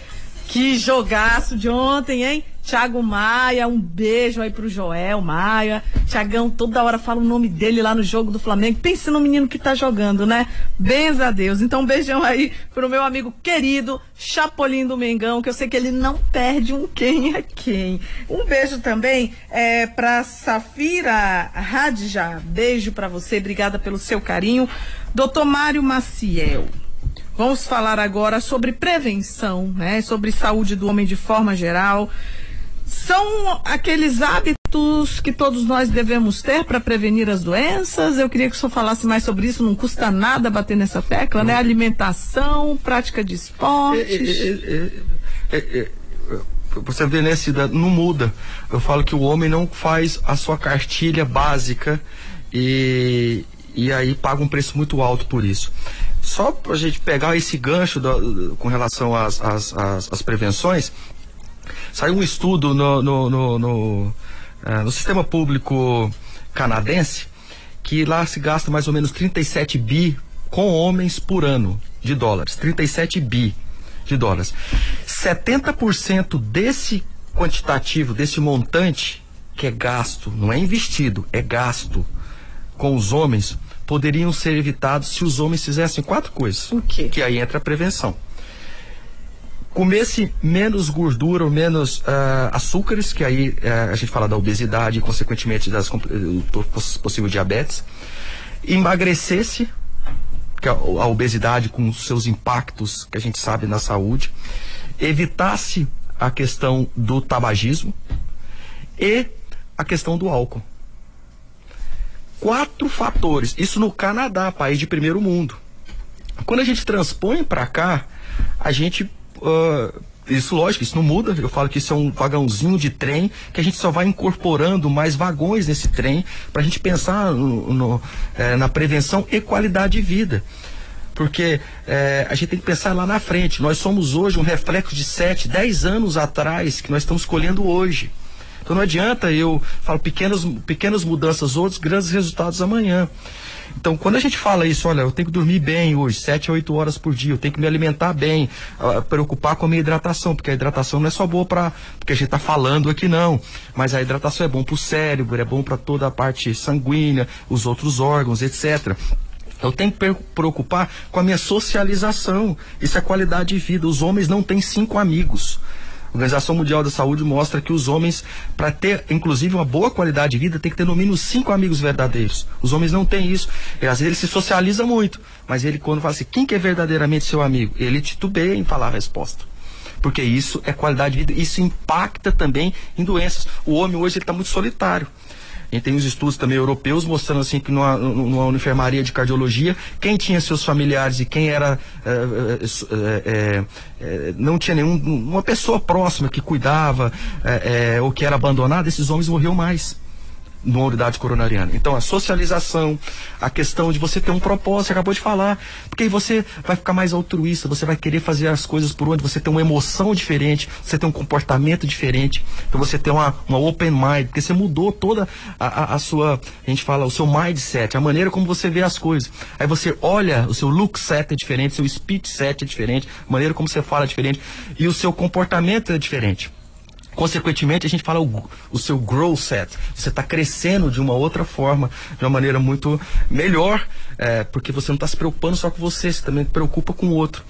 [SPEAKER 1] Que jogaço de ontem, hein? Thiago Maia, um beijo aí pro Joel Maia. Tiagão toda hora fala o nome dele lá no jogo do Flamengo. Pense no menino que tá jogando, né? Benza a Deus. Então, um beijão aí pro meu amigo querido Chapolin do Mengão, que eu sei que ele não perde um quem é quem. Um beijo também é, pra Safira Radja. Beijo pra você, obrigada pelo seu carinho. Doutor Mário Maciel. Vamos falar agora sobre prevenção, né? Sobre saúde do homem de forma geral. São aqueles hábitos que todos nós devemos ter para prevenir as doenças. Eu queria que o senhor falasse mais sobre isso. Não custa nada bater nessa tecla, né? Alimentação, prática de esportes.
[SPEAKER 2] É, é, é, você vê, né, Cida, não muda. Eu falo que o homem não faz a sua cartilha básica e, e aí paga um preço muito alto por isso. Só para a gente pegar esse gancho do- com relação às, às, às, às prevenções, saiu um estudo no, no, no, no, eh, no sistema público canadense que lá se gasta mais ou menos 37 bi com homens por ano de dólares. 37 bi de dólares. 70% desse quantitativo, desse montante que é gasto, não é investido, é gasto com os homens, poderiam ser evitados se os homens fizessem quatro coisas.
[SPEAKER 1] O quê?
[SPEAKER 2] Que aí entra a prevenção comesse menos gordura ou menos ah, açúcares, que aí ah, a gente fala da obesidade e, consequentemente, das, do poss- possível diabetes. Emagrecesse, que a, a obesidade com os seus impactos que a gente sabe na saúde. Evitasse a questão do tabagismo e a questão do álcool. Quatro fatores. Isso no Canadá, país de primeiro mundo. Quando a gente transpõe para cá, a gente. Ah, isso, lógico, isso não muda. Eu falo que isso é um vagãozinho de trem que a gente só vai incorporando mais vagões nesse trem para a gente pensar no- no, eh, na prevenção e qualidade de vida. Porque eh, a gente tem que pensar lá na frente. Nós somos hoje um reflexo de 7, 10 anos atrás que nós estamos colhendo hoje. Então não adianta eu falo pequenas, pequenas mudanças hoje, grandes resultados amanhã. Então, quando a gente fala isso, olha, eu tenho que dormir bem hoje, 7 a 8 horas por dia, eu tenho que me alimentar bem, uh, preocupar com a minha hidratação, porque a hidratação não é só boa para porque a gente está falando aqui não, mas a hidratação é bom para o cérebro, é bom para toda a parte sanguínea, os outros órgãos, etc. Eu tenho que preocupar com a minha socialização. Isso é qualidade de vida. Os homens não têm cinco amigos. A Organização Mundial da Saúde mostra que os homens, para ter, inclusive, uma boa qualidade de vida, tem que ter no mínimo cinco amigos verdadeiros. Os homens não têm isso. E, às vezes ele se socializa muito, mas ele, quando fala assim, quem que é verdadeiramente seu amigo? Ele titubeia em falar a resposta. Porque isso é qualidade de vida, isso impacta também em doenças. O homem hoje está muito solitário. Gente tem uns estudos também europeus mostrando assim que numa, numa enfermaria de cardiologia, quem tinha seus familiares e quem era é, é, não tinha nenhuma pessoa próxima que cuidava ou que era abandonada, esses homens morriam mais numa unidade coronariana. Então, a socialização, a questão de você ter um propósito, você acabou de falar, porque aí você vai ficar mais altruísta, você vai querer fazer as coisas por onde você tem uma emoção diferente, você tem um comportamento diferente, então você tem uma, uma open mind, porque você mudou toda a, a, a, sua, a gente fala, o seu mindset, a maneira como você vê as coisas. Aí você olha, o seu look set é diferente, seu speech set é diferente, a maneira como você fala é diferente, e o seu comportamento é diferente. Consequentemente, a gente fala o, o seu growth set. Você está crescendo de uma outra forma, de uma maneira muito melhor, é, porque você não está se preocupando só com você, você também se preocupa com o outro.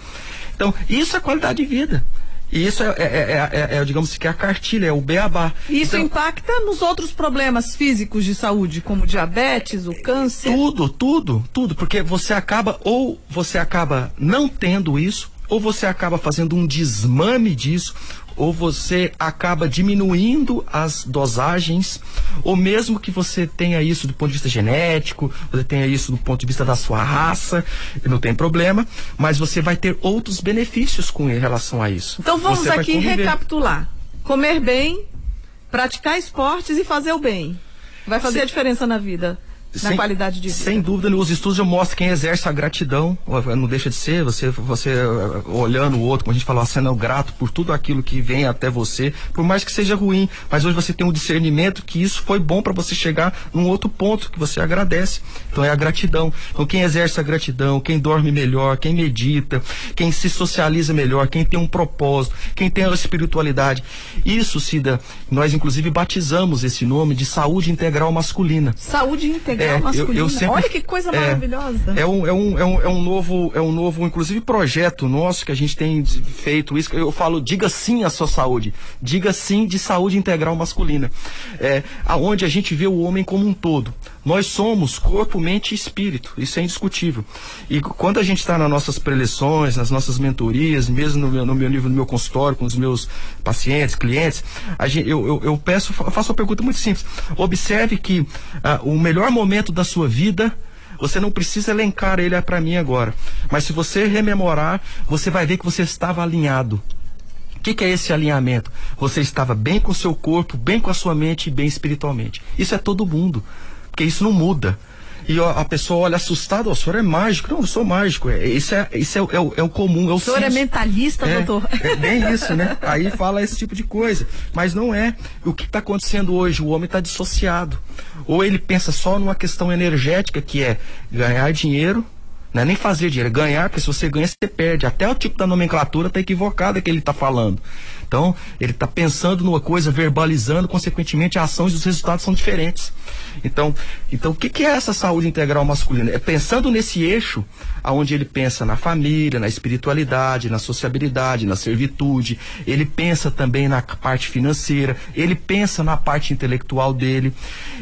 [SPEAKER 2] Então, isso é qualidade de vida. E isso é, é, é, é, digamos que é a cartilha, é o beabá.
[SPEAKER 1] Isso
[SPEAKER 2] então,
[SPEAKER 1] impacta nos outros problemas físicos de saúde, como diabetes, o câncer?
[SPEAKER 2] Tudo, tudo, tudo. Porque você acaba, ou você acaba não tendo isso, ou você acaba fazendo um desmame disso, ou você acaba diminuindo as dosagens, ou mesmo que você tenha isso do ponto de vista genético, você tenha isso do ponto de vista da sua raça, não tem problema, mas você vai ter outros benefícios com relação a isso.
[SPEAKER 1] Então vamos você aqui recapitular. Comer bem, praticar esportes e fazer o bem. Vai fazer a diferença na vida na sem, qualidade de vida.
[SPEAKER 2] Sem dúvida, os estudos já mostram quem exerce a gratidão, não deixa de ser, você, você olhando o outro, como a gente falou, sendo grato por tudo aquilo que vem até você, por mais que seja ruim, mas hoje você tem um discernimento que isso foi bom para você chegar num outro ponto que você agradece. Então é a gratidão. Então quem exerce a gratidão, quem dorme melhor, quem medita, quem se socializa melhor, quem tem um propósito, quem tem a espiritualidade. Isso, Cida, nós inclusive batizamos esse nome de saúde integral masculina.
[SPEAKER 1] Saúde integral é, eu, eu sempre, Olha que coisa é, maravilhosa.
[SPEAKER 2] É um, é, um, é, um, é um novo, é um novo, inclusive, projeto nosso que a gente tem feito isso. Eu falo, diga sim à sua saúde. Diga sim de saúde integral masculina. É, aonde a gente vê o homem como um todo. Nós somos corpo, mente e espírito. Isso é indiscutível. E quando a gente está nas nossas preleções, nas nossas mentorias, mesmo no meu, no meu nível, no meu consultório, com os meus pacientes, clientes, gente, eu, eu, eu, peço, faço uma pergunta muito simples. Observe que ah, o melhor momento da sua vida você não precisa elencar ele para mim agora. Mas se você rememorar, você vai ver que você estava alinhado. O que, que, é esse alinhamento? Você estava bem com o seu corpo, bem com a sua mente e bem espiritualmente. Isso é todo mundo porque isso não muda. E a pessoa olha assustada, o senhor é mágico. Não, eu sou mágico. É, isso é, isso é, é, o, é o comum. É o, o
[SPEAKER 1] senhor é mentalista,
[SPEAKER 2] é,
[SPEAKER 1] doutor?
[SPEAKER 2] É bem isso, né? Aí fala esse tipo de coisa. Mas não é. O que está acontecendo hoje? O homem está dissociado. Ou ele pensa só numa questão energética, que é ganhar dinheiro, não é nem fazer dinheiro, é ganhar, porque se você ganha, você perde. Até o tipo da nomenclatura está equivocada que ele está falando. Então, ele está pensando numa coisa, verbalizando, consequentemente, a ação e os resultados são diferentes. Então, então o que, que é essa saúde integral masculina? É pensando nesse eixo, aonde ele pensa na família, na espiritualidade, na sociabilidade, na servitude, ele pensa também na parte financeira, ele pensa na parte intelectual dele.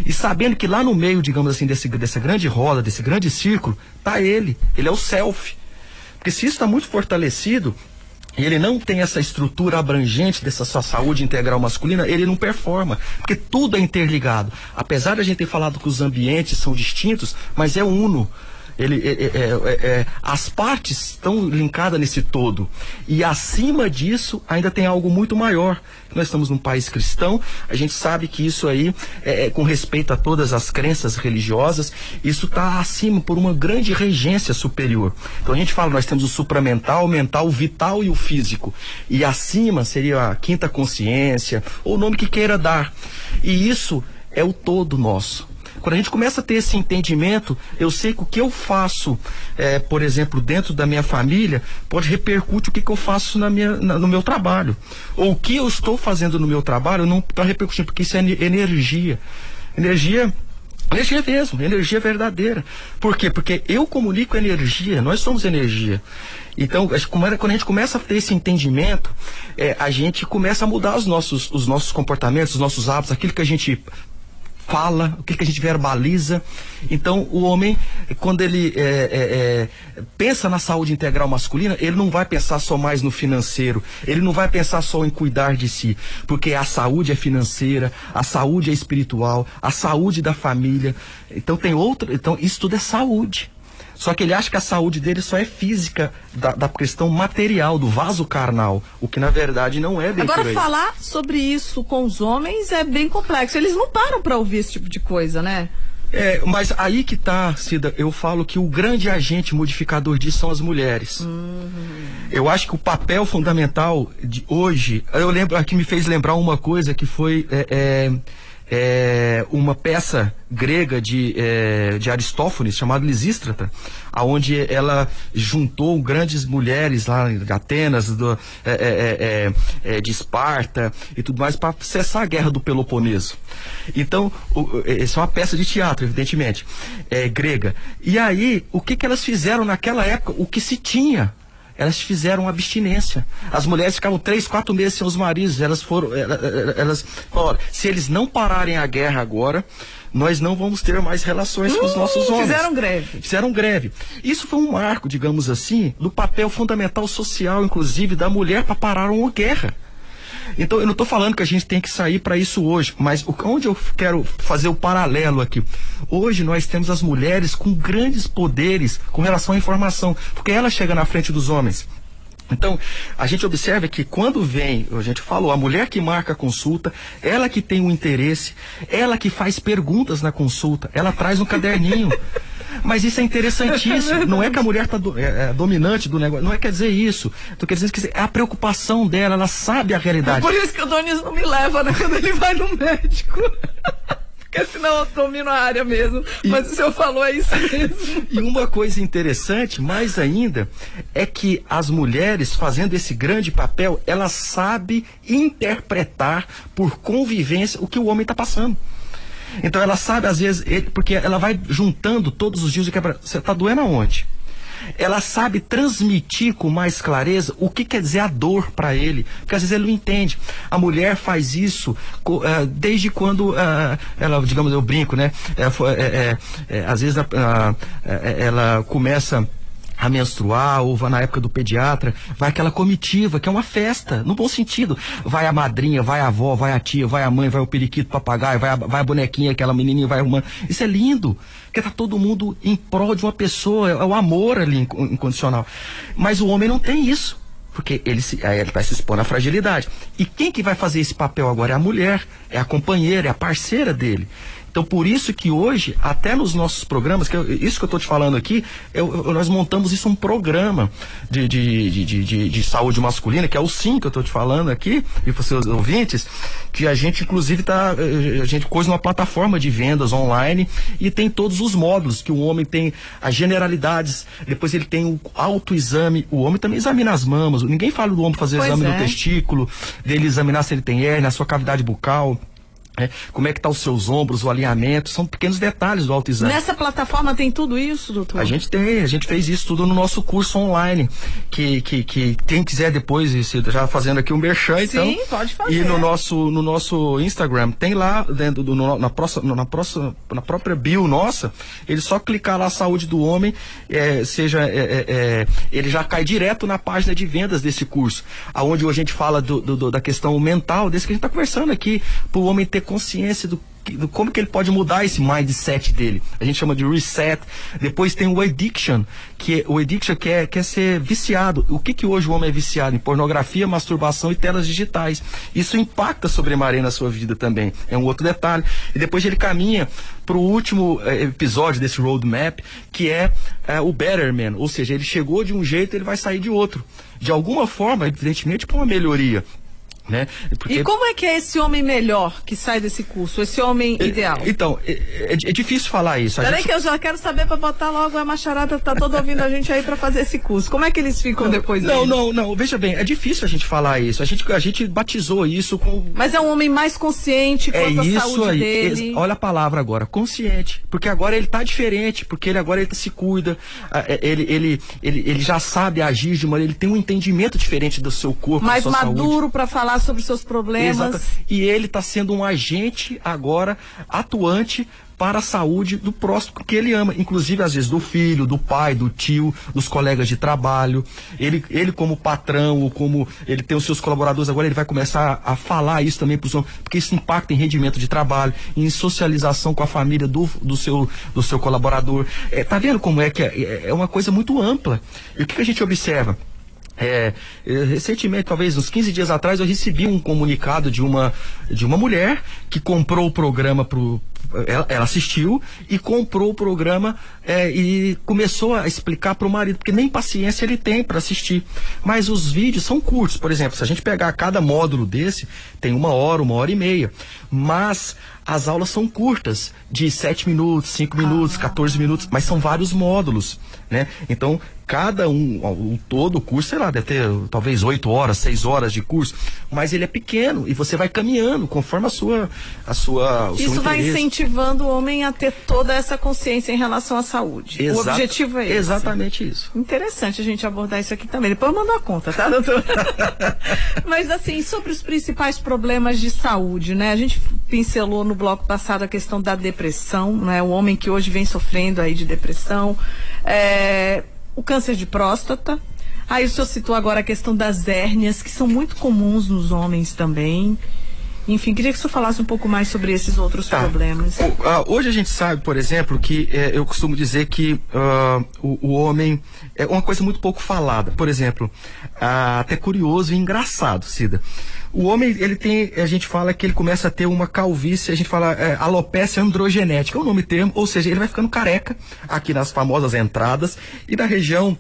[SPEAKER 2] E sabendo que lá no meio, digamos assim, desse, dessa grande roda, desse grande círculo, está ele. Ele é o self. Porque se isso está muito fortalecido, e ele não tem essa estrutura abrangente dessa sua saúde integral masculina, ele não performa. Porque tudo é interligado. Apesar de a gente ter falado que os ambientes são distintos, mas é uno. Ele, é, é, é, é, as partes estão linkadas nesse todo. E acima disso, ainda tem algo muito maior. Nós estamos num país cristão, a gente sabe que isso aí, é, com respeito a todas as crenças religiosas, isso está acima por uma grande regência superior. Então a gente fala, nós temos o supramental, o mental, o vital e o físico. E acima seria a quinta consciência, ou o nome que queira dar. E isso é o todo nosso. Quando a gente começa a ter esse entendimento, eu sei que o que eu faço, é, por exemplo, dentro da minha família, pode repercutir o que, que eu faço na minha, na, no meu trabalho. Ou o que eu estou fazendo no meu trabalho não está repercutindo, porque isso é energia. Energia Energia mesmo, energia verdadeira. Por quê? Porque eu comunico energia, nós somos energia. Então, quando a gente começa a ter esse entendimento, é, a gente começa a mudar os nossos, os nossos comportamentos, os nossos hábitos, aquilo que a gente fala, o que, que a gente verbaliza. Então, o homem, quando ele é, é, é, pensa na saúde integral masculina, ele não vai pensar só mais no financeiro, ele não vai pensar só em cuidar de si, porque a saúde é financeira, a saúde é espiritual, a saúde da família. Então, tem outra. Então, isso tudo é saúde. Só que ele acha que a saúde dele só é física, da, da questão material, do vaso carnal, o que na verdade não é bem
[SPEAKER 1] Agora, falar sobre isso com os homens é bem complexo. Eles não param para ouvir esse tipo de coisa, né?
[SPEAKER 2] É, mas aí que tá, Cida, eu falo que o grande agente modificador disso são as mulheres. Uhum. Eu acho que o papel fundamental de hoje, eu lembro, aqui me fez lembrar uma coisa que foi. É, é, é, uma peça grega de, é, de Aristófanes chamada Lisístrata, aonde ela juntou grandes mulheres lá de Atenas, do, é, é, é, é de Esparta e tudo mais para cessar a guerra do Peloponeso. Então, o, essa é uma peça de teatro, evidentemente, grega. E aí, o que, que elas fizeram naquela época? O que se tinha elas fizeram abstinência. As mulheres ficavam três, quatro meses sem os maridos. Elas foram, elas, olha, se eles não pararem a guerra agora, nós não vamos ter mais relações com os nossos homens.
[SPEAKER 1] Fizeram greve.
[SPEAKER 2] Fizeram greve. Isso foi um marco, digamos assim, do papel fundamental social, inclusive, da mulher para parar uma guerra. Então, eu não estou falando que a gente tem que sair para isso hoje, mas onde eu quero fazer o paralelo aqui? Hoje nós temos as mulheres com grandes poderes com relação à informação, porque ela chega na frente dos homens. Então, a gente observa que quando vem, a gente falou, a mulher que marca a consulta, ela que tem o interesse, ela que faz perguntas na consulta, ela traz um caderninho. Mas isso é interessantíssimo. Não é que a mulher está do, é, é, dominante do negócio. Não é quer dizer isso. Estou querendo dizer que é a preocupação dela, ela sabe a realidade.
[SPEAKER 1] É por isso que o Donis não me leva, né? Quando ele vai no médico. Porque senão eu domino a área mesmo. E, Mas o senhor falou é isso mesmo.
[SPEAKER 2] E uma coisa interessante, mais ainda, é que as mulheres fazendo esse grande papel, elas sabem interpretar por convivência o que o homem está passando. Então ela sabe, às vezes, porque ela vai juntando todos os dias quebra. Você está doendo aonde? Ela sabe transmitir com mais clareza o que quer dizer a dor para ele, porque às vezes ele não entende. A mulher faz isso uh, desde quando uh, ela, digamos, eu brinco, né? É, é, às vezes uh, ela começa a menstruar, ou vai na época do pediatra, vai aquela comitiva, que é uma festa, no bom sentido. Vai a madrinha, vai a avó, vai a tia, vai a mãe, vai o periquito, papagaio, vai a, vai a bonequinha, aquela menininha, vai uma. Isso é lindo, porque tá todo mundo em prol de uma pessoa, é, é o amor ali incondicional. Mas o homem não tem isso porque ele, se, ele vai se expor à fragilidade. E quem que vai fazer esse papel agora é a mulher, é a companheira, é a parceira dele. Então, por isso que hoje, até nos nossos programas, que eu, isso que eu estou te falando aqui, eu, eu, nós montamos isso um programa de, de, de, de, de saúde masculina, que é o SIM que eu estou te falando aqui, e para os seus ouvintes, que a gente, inclusive, tá, a gente pôs numa plataforma de vendas online e tem todos os módulos, que o homem tem as generalidades, depois ele tem o autoexame, o homem também examina as mamas, ninguém fala do homem fazer pois exame é. no testículo, dele examinar se ele tem hérnia, a sua cavidade bucal. É, como é que tá os seus ombros, o alinhamento, são pequenos detalhes do autoexame.
[SPEAKER 1] Nessa plataforma tem tudo isso, doutor?
[SPEAKER 2] A gente tem, a gente fez isso tudo no nosso curso online, que, que, que quem quiser depois, já fazendo aqui um merchan, então.
[SPEAKER 1] Sim, pode fazer.
[SPEAKER 2] E no nosso, no nosso Instagram, tem lá, dentro do, no, na, próxima, na, próxima, na própria bio nossa, ele só clicar lá saúde do homem, é, seja, é, é, é, ele já cai direto na página de vendas desse curso, aonde a gente fala do, do, da questão mental, desse que a gente está conversando aqui, para o homem ter consciência do que- como que ele pode mudar esse mindset dele. A gente chama de reset. Depois tem o addiction, que é, o addiction que é, que é ser viciado. O que que hoje o homem é viciado? Em pornografia, masturbação e telas digitais. Isso impacta sobremaneira na sua vida também. É um outro detalhe. E depois ele caminha para o último eh, episódio desse roadmap, que é eh, o Better Man. Ou seja, ele chegou de um jeito, ele vai sair de outro. De alguma forma, evidentemente, para uma melhoria. Né? Porque-
[SPEAKER 1] E como é que é esse homem melhor que sai desse curso? Esse homem ideal?
[SPEAKER 2] Então, é, é- é difícil falar isso.
[SPEAKER 1] Peraí
[SPEAKER 2] gente-
[SPEAKER 1] que eu já quero saber pra botar logo a macharada, tá todo ouvindo a gente aí pra fazer esse curso. Como é que eles ficam depois
[SPEAKER 2] Não,
[SPEAKER 1] disso?
[SPEAKER 2] não, não. Veja bem, é difícil a gente falar isso. A gente, a gente batizou isso com.
[SPEAKER 1] Mas é um homem mais consciente
[SPEAKER 2] É
[SPEAKER 1] quanto à
[SPEAKER 2] isso
[SPEAKER 1] saúde
[SPEAKER 2] aí.
[SPEAKER 1] dele.
[SPEAKER 2] Olha a palavra agora, consciente. Porque agora ele tá diferente, porque ele agora ele se cuida, é, ele, ele, ele, ele já sabe agir de maneira, ele tem um entendimento diferente do seu corpo,
[SPEAKER 1] mais
[SPEAKER 2] da sua
[SPEAKER 1] maduro pra falar sobre seus problemas.
[SPEAKER 2] Exato. E ele está sendo um agente agora atuante para a saúde do próximo que ele ama, inclusive às vezes do filho, do pai, do tio, dos colegas de trabalho. Ele, ele como patrão, ou como ele tem os seus colaboradores, agora ele vai começar a, a falar isso também para os homens, porque isso impacta em rendimento de trabalho, em socialização com a família do, do, seu, do seu colaborador. É, tá vendo como é que é, é uma coisa muito ampla. E o que, que a gente observa? É, eh, recentemente, talvez uns 15 dias atrás, eu recebi um comunicado de uma, de uma mulher que comprou o programa pro. Ela, ela assistiu e comprou o programa eh, e começou a explicar para o marido, porque nem paciência ele tem para assistir. Mas os vídeos são curtos, por exemplo, se a gente pegar cada módulo desse, tem uma hora, uma hora e meia. Mas as aulas são curtas, de 7 minutos, 5 minutos, 14 minutos, mas são vários módulos, né? Então, cada um, o todo o curso, sei lá, deve ter talvez 8 horas, 6 horas de curso, mas ele é pequeno e você vai caminhando conforme a sua a sua o
[SPEAKER 1] Isso vai incentivando o homem a ter toda essa consciência em relação à saúde. O
[SPEAKER 2] Exata-
[SPEAKER 1] objetivo é esse.
[SPEAKER 2] Exatamente isso.
[SPEAKER 1] Interessante a gente abordar isso aqui também. Depois eu mando a conta, tá, doutor? Mas assim, sobre os principais problemas de saúde, né? A gente pincelou no bloco passado a questão da depressão, né? O homem que hoje vem sofrendo aí de depressão, é, o câncer de próstata. Aí o senhor citou agora a questão das hérnias, que são muito comuns nos homens também. Enfim, queria que o senhor falasse um pouco mais sobre esses outros
[SPEAKER 2] Tá.
[SPEAKER 1] problemas.
[SPEAKER 2] O- ah, hoje a gente sabe, por exemplo, que eh, eu costumo dizer que ah, o, o homem é uma coisa muito pouco falada. Por exemplo, ah, até curioso e engraçado, Cida. O homem, ele tem, a gente fala que ele começa a ter uma calvície, a gente fala eh, alopecia androgenética, é o nome termo, ou seja, ele vai ficando careca aqui nas famosas entradas e na região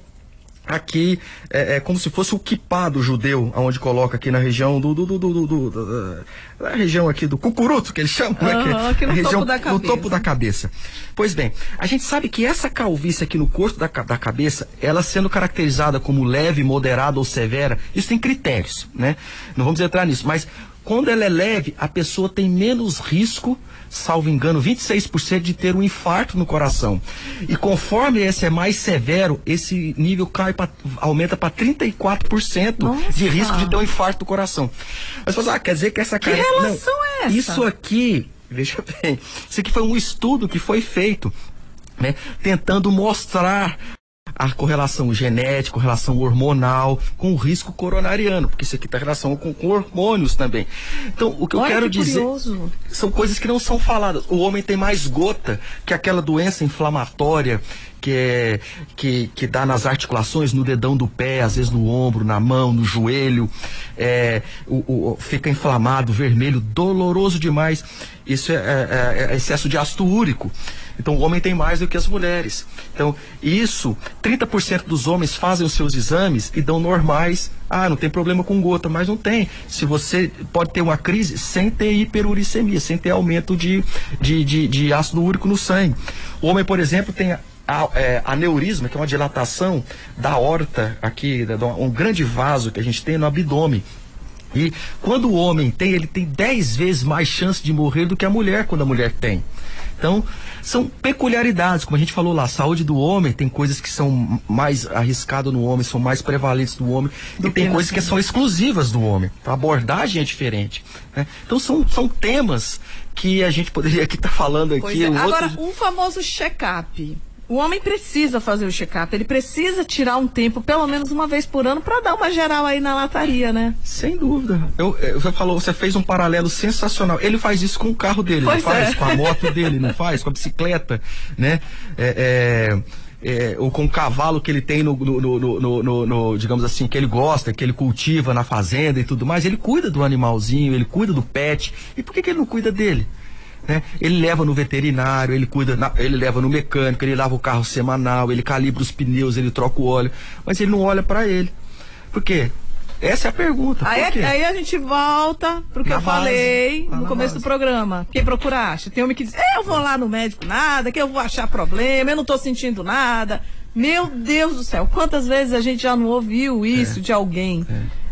[SPEAKER 2] aqui é, é como se fosse o quipado judeu, aonde coloca aqui na região do, do, do, do, do- do- da região aqui do cucuruto que eles chamam,
[SPEAKER 1] Aham, aqui no
[SPEAKER 2] região,
[SPEAKER 1] topo da
[SPEAKER 2] no
[SPEAKER 1] cabeça.
[SPEAKER 2] topo da cabeça. Pois bem, a gente sabe que essa calvície aqui no corpo da, da cabeça, ela sendo caracterizada como leve, moderada ou severa, isso tem critérios, né? Não vamos entrar nisso, mas quando ela é leve, a pessoa tem menos risco, salvo engano, 26% de ter um infarto no coração. E conforme esse é mais severo, esse nível cai pra, aumenta para 34%
[SPEAKER 1] Nossa.
[SPEAKER 2] de risco de ter um infarto do coração. Mas você fala, ah, quer dizer que essa
[SPEAKER 1] Que
[SPEAKER 2] cara-
[SPEAKER 1] relação é essa?
[SPEAKER 2] Isso aqui, veja bem, isso aqui foi um estudo que foi feito, né, tentando mostrar a correlação genética, correlação hormonal com o risco coronariano, porque isso aqui tem relação com, com hormônios também. Então, o que eu
[SPEAKER 1] Olha
[SPEAKER 2] quero
[SPEAKER 1] que
[SPEAKER 2] dizer
[SPEAKER 1] curioso.
[SPEAKER 2] são coisas que não são faladas. O homem tem mais gota que aquela doença inflamatória que, é, que, que dá nas articulações, no dedão do pé, às vezes no ombro, na mão, no joelho. É, o, o- fica inflamado, vermelho, doloroso demais. Isso é, é- é excesso de ácido úrico. Então o homem tem mais do que as mulheres. Então, isso, 30% dos homens fazem os seus exames e dão normais. Ah, não tem problema com gota, mas não tem. Se você pode ter uma crise sem ter hiperuricemia, sem ter aumento de, de, de, de ácido úrico no sangue. O homem, por exemplo, tem a, é, aneurisma, que é uma dilatação da horta aqui, da- um grande vaso que a gente tem no abdômen. E quando o homem tem, ele tem 10 vezes mais chance de morrer do que a mulher quando a mulher tem. Então, são peculiaridades, como a gente falou lá, a saúde do homem tem coisas que são mais arriscadas no homem, são mais prevalentes no homem, e tem
[SPEAKER 1] que
[SPEAKER 2] coisas que são exclusivas do homem. A abordagem é diferente. né? Então, são, são temas que a gente poderia aqui estar falando aqui.
[SPEAKER 1] É.
[SPEAKER 2] um outro-
[SPEAKER 1] Agora, um famoso check-up. O homem precisa fazer o check-up, ele precisa tirar um tempo, pelo menos uma vez por ano, para dar uma geral aí na lataria, né?
[SPEAKER 2] Sem dúvida. Eu, eu, você falou, você fez um paralelo sensacional. Ele faz isso com o carro dele,
[SPEAKER 1] Pois
[SPEAKER 2] não faz?
[SPEAKER 1] é.
[SPEAKER 2] Com a moto dele, não faz? Com a bicicleta, né? É, é, é, ou com o cavalo que ele tem no, no- no- no- no- no- no, digamos assim, que ele gosta, que ele cultiva na fazenda e tudo mais. Ele cuida do animalzinho, ele cuida do pet. E por que, que ele não cuida dele? Né? Ele leva no veterinário, ele cuida, na- ele leva no mecânico, ele lava o carro semanal, ele calibra os pneus, ele troca o óleo, mas ele não olha para ele. Por quê? Essa é a pergunta.
[SPEAKER 1] Aí,
[SPEAKER 2] quê?
[SPEAKER 1] aí a gente volta pro que
[SPEAKER 2] Na
[SPEAKER 1] eu
[SPEAKER 2] base,
[SPEAKER 1] falei no começo
[SPEAKER 2] base.
[SPEAKER 1] do programa. Quem procura acha. Tem homem que diz, eu vou lá no médico nada, que eu vou achar problema, eu não tô sentindo nada. Meu Deus do céu, quantas vezes a gente já não ouviu isso de alguém?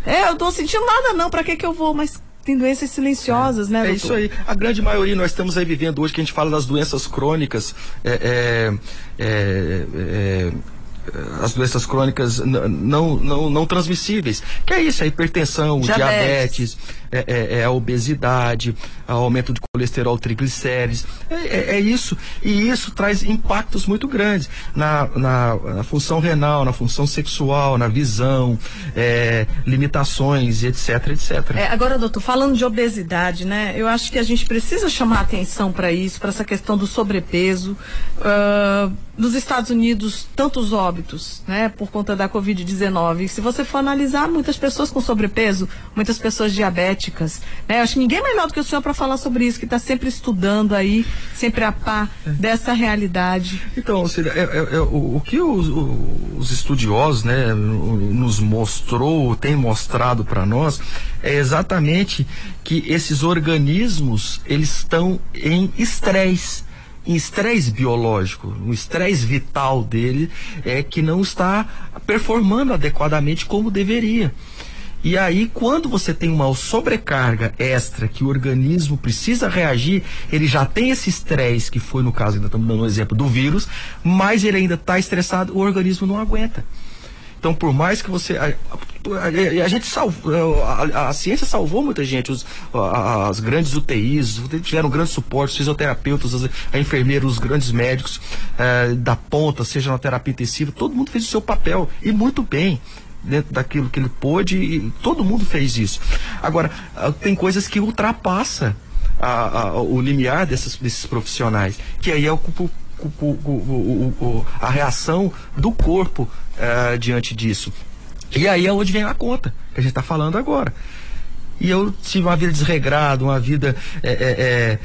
[SPEAKER 1] É. eu tô sentindo nada não, pra que que eu vou? Mas tem doenças silenciosas, né,
[SPEAKER 2] É
[SPEAKER 1] doutor?
[SPEAKER 2] isso aí. A grande maioria nós estamos aí vivendo hoje que a gente fala das doenças crônicas. é, é, é, é, as doenças crônicas não, não, não transmissíveis. Que é isso, a hipertensão, o
[SPEAKER 1] Diabetes.
[SPEAKER 2] diabetes, é, é- é a obesidade, o aumento de colesterol, triglicérides. É, é- é isso. E isso traz impactos muito grandes na, na, na função renal, na função sexual, na visão, é, limitações, etc, etc.
[SPEAKER 1] Agora, doutor, falando de obesidade, né? Eu acho que a gente precisa chamar atenção para isso, para essa questão do sobrepeso. Ah, nos Estados Unidos, tantos óbitos, né, por conta da Covid-19. Se você for analisar, muitas pessoas com sobrepeso, muitas pessoas diabéticas, né? Acho que ninguém melhor do que o senhor para falar sobre isso, que está sempre estudando aí, sempre a par dessa realidade.
[SPEAKER 2] Então, Cília, é, é- é o, o que os, os estudiosos né, no- nos mostrou, tem mostrado para nós, é exatamente que esses organismos eles estão em estresse, em estresse biológico, o estresse vital dele é que não está performando adequadamente como deveria. E aí, quando você tem uma sobrecarga extra que o organismo precisa reagir, ele já tem esse estresse, que foi no caso, ainda estamos dando um exemplo do vírus, mas ele ainda está estressado, o organismo não aguenta. Então, por mais que você. A, a- a gente salvou. A, a ciência salvou muita gente. Os, as grandes UTIs tiveram grande suporte, os fisioterapeutas, as, a enfermeira, os grandes médicos eh, da ponta, seja na terapia intensiva, todo mundo fez o seu papel e muito bem dentro daquilo que ele pôde e todo mundo fez isso. Agora, ah, tem coisas que ultrapassa a- a- o limiar desses, profissionais, que aí é o, o- o- a reação do corpo eh, diante disso. E aí é onde vem a conta, que a gente está falando agora. E eu tive uma vida desregrada, uma vida é, é, é,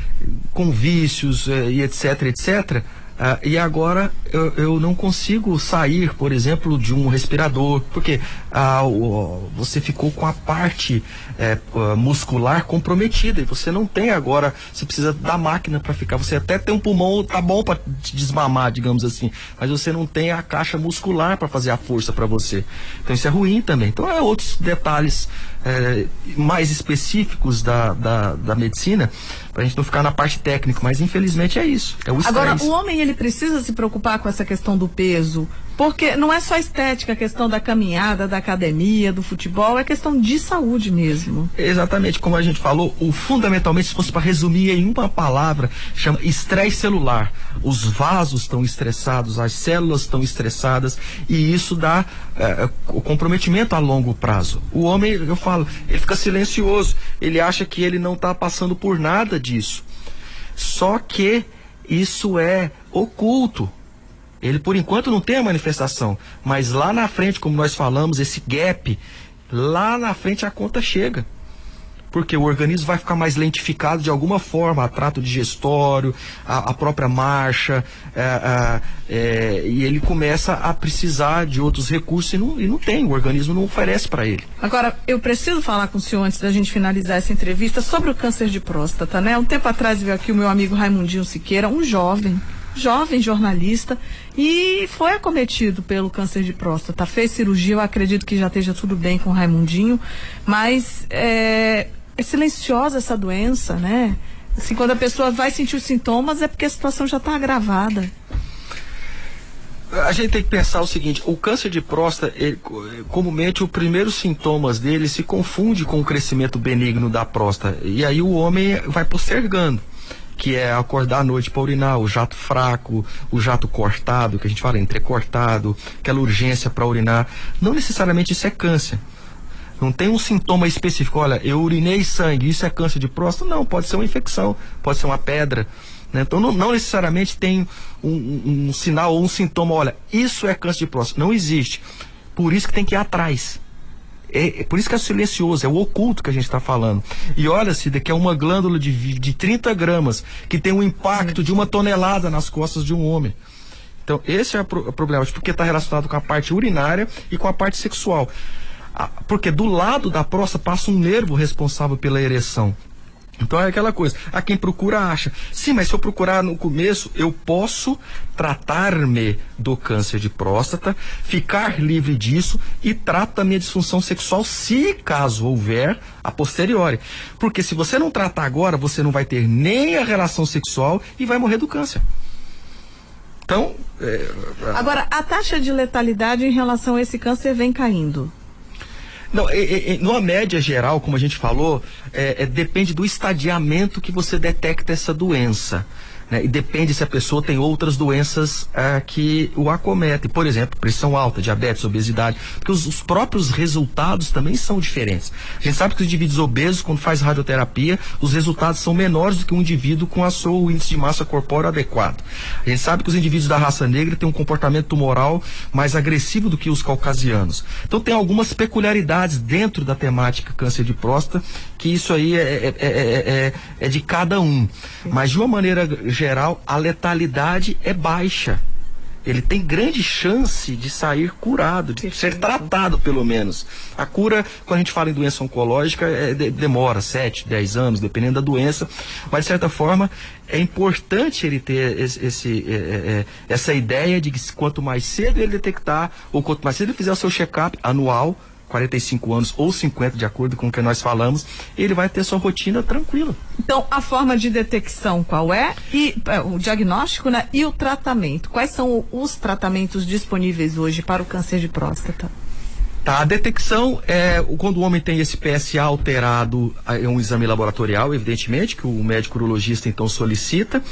[SPEAKER 2] com vícios é, e etc, etc. Ah, e agora eu, eu não consigo sair, por exemplo, de um respirador, porque ah, o- você ficou com a parte é, muscular comprometida e você não tem agora, você precisa da máquina para ficar. Você até tem um pulmão, tá bom para te desmamar, digamos assim, mas você não tem a caixa muscular para fazer a força para você. Então isso é ruim também. Então é outros detalhes é, mais específicos da, da, da medicina, para a gente não ficar na parte técnica, mas infelizmente é isso. É o
[SPEAKER 1] Agora, o homem ele precisa se preocupar com essa questão do peso, porque não é só estética, a questão da caminhada, da academia, do futebol, é questão de saúde mesmo.
[SPEAKER 2] Exatamente, como a gente falou, o fundamentalmente, se fosse para resumir em uma palavra, chama estresse celular. Os vasos estão estressados, as células estão estressadas e isso dá eh, o comprometimento a longo prazo. O homem, eu falo, ele fica silencioso, ele acha que ele não está passando por nada disso. Só que isso é oculto. Ele por enquanto não tem a manifestação, mas lá na frente, como nós falamos, esse gap, lá na frente a conta chega. Porque o organismo vai ficar mais lentificado de alguma forma, a trato digestório, a, a própria marcha, é, a- é, e ele começa a precisar de outros recursos e não, e não tem, o organismo não oferece para ele.
[SPEAKER 1] Agora, eu preciso falar com o senhor antes da gente finalizar essa entrevista sobre o câncer de próstata, né? Um tempo atrás veio aqui o meu amigo Raimundinho Siqueira, um jovem, jovem jornalista, e foi acometido pelo câncer de próstata. Fez cirurgia, eu acredito que já esteja tudo bem com o Raimundinho, mas é, é silenciosa essa doença, né? Assim, quando a pessoa vai sentir os sintomas é porque a situação já está agravada.
[SPEAKER 2] A gente tem que pensar o seguinte: o câncer de próstata, ele, comumente, os primeiros sintomas dele se confunde com o crescimento benigno da próstata. E aí o homem vai postergando. Que é acordar à noite para urinar, o jato fraco, o jato cortado, que a gente fala entrecortado, aquela urgência para urinar. Não necessariamente isso é câncer. Não tem um sintoma específico. Olha, eu urinei sangue, isso é câncer de próstata? Não, pode ser uma infecção, pode ser uma pedra. Né? Então, não, não, necessariamente tem um, um, um, sinal ou um sintoma. Olha, isso é câncer de próstata. Não existe. Por isso que tem que ir atrás. É, é por isso que é silencioso, é o oculto que a gente está falando. E olha, Cida, que é uma glândula de, de 30 gramas, que tem um impacto de uma tonelada nas costas de um homem. Então, esse é o pro, problema, porque está relacionado com a parte urinária e com a parte sexual. Porque do lado da próstata passa um nervo responsável pela ereção. Então é aquela coisa, a quem procura acha. Sim, mas se eu procurar no começo, eu posso tratar-me do câncer de próstata, ficar livre disso e trato a minha disfunção sexual, se caso houver, a posteriori. Porque se você não tratar agora, você não vai ter nem a relação sexual e vai morrer do câncer. Então. É...
[SPEAKER 1] Agora, a taxa de letalidade em relação a esse câncer vem caindo.
[SPEAKER 2] Não, é, é, numa média geral, como a gente falou, é, é, depende do estadiamento que você detecta essa doença. Né? E depende se a pessoa tem outras doenças ah, que o acometem. Por exemplo, pressão alta, diabetes, obesidade. Porque os, os, próprios resultados também são diferentes. A gente sabe que os indivíduos obesos, quando faz radioterapia, os resultados são menores do que um indivíduo com a seu índice de massa corpórea adequado. A gente sabe que os indivíduos da raça negra têm um comportamento tumoral mais agressivo do que os caucasianos. Então tem algumas peculiaridades dentro da temática câncer de próstata, que isso aí é, é, é, é de cada um. Mas de uma maneira geral, a letalidade é baixa. Ele tem grande chance de sair curado, de ser tratado pelo menos. A cura, quando a gente fala em doença oncológica, é, de, demora 7, 10 anos, dependendo da doença. Mas, de certa forma, é importante ele ter esse, esse é, é, essa ideia de que quanto mais cedo ele detectar, ou quanto mais cedo ele fizer o seu check-up anual, 45 anos ou 50, de acordo com o que nós falamos, ele vai ter sua rotina tranquila.
[SPEAKER 1] Então, a forma de detecção qual é? E é, o diagnóstico, né? E o tratamento. Quais são os tratamentos disponíveis hoje para o câncer de próstata?
[SPEAKER 2] Tá, a detecção é quando o homem tem esse PSA alterado, é um exame laboratorial, evidentemente, que o médico urologista então solicita,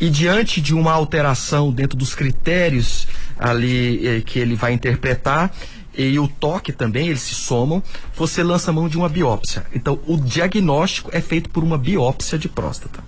[SPEAKER 2] e diante de uma alteração dentro dos critérios ali eh, que ele vai interpretar, e o toque também, eles se somam, você lança mão de uma biópsia. Então, o diagnóstico é feito por uma biópsia de próstata.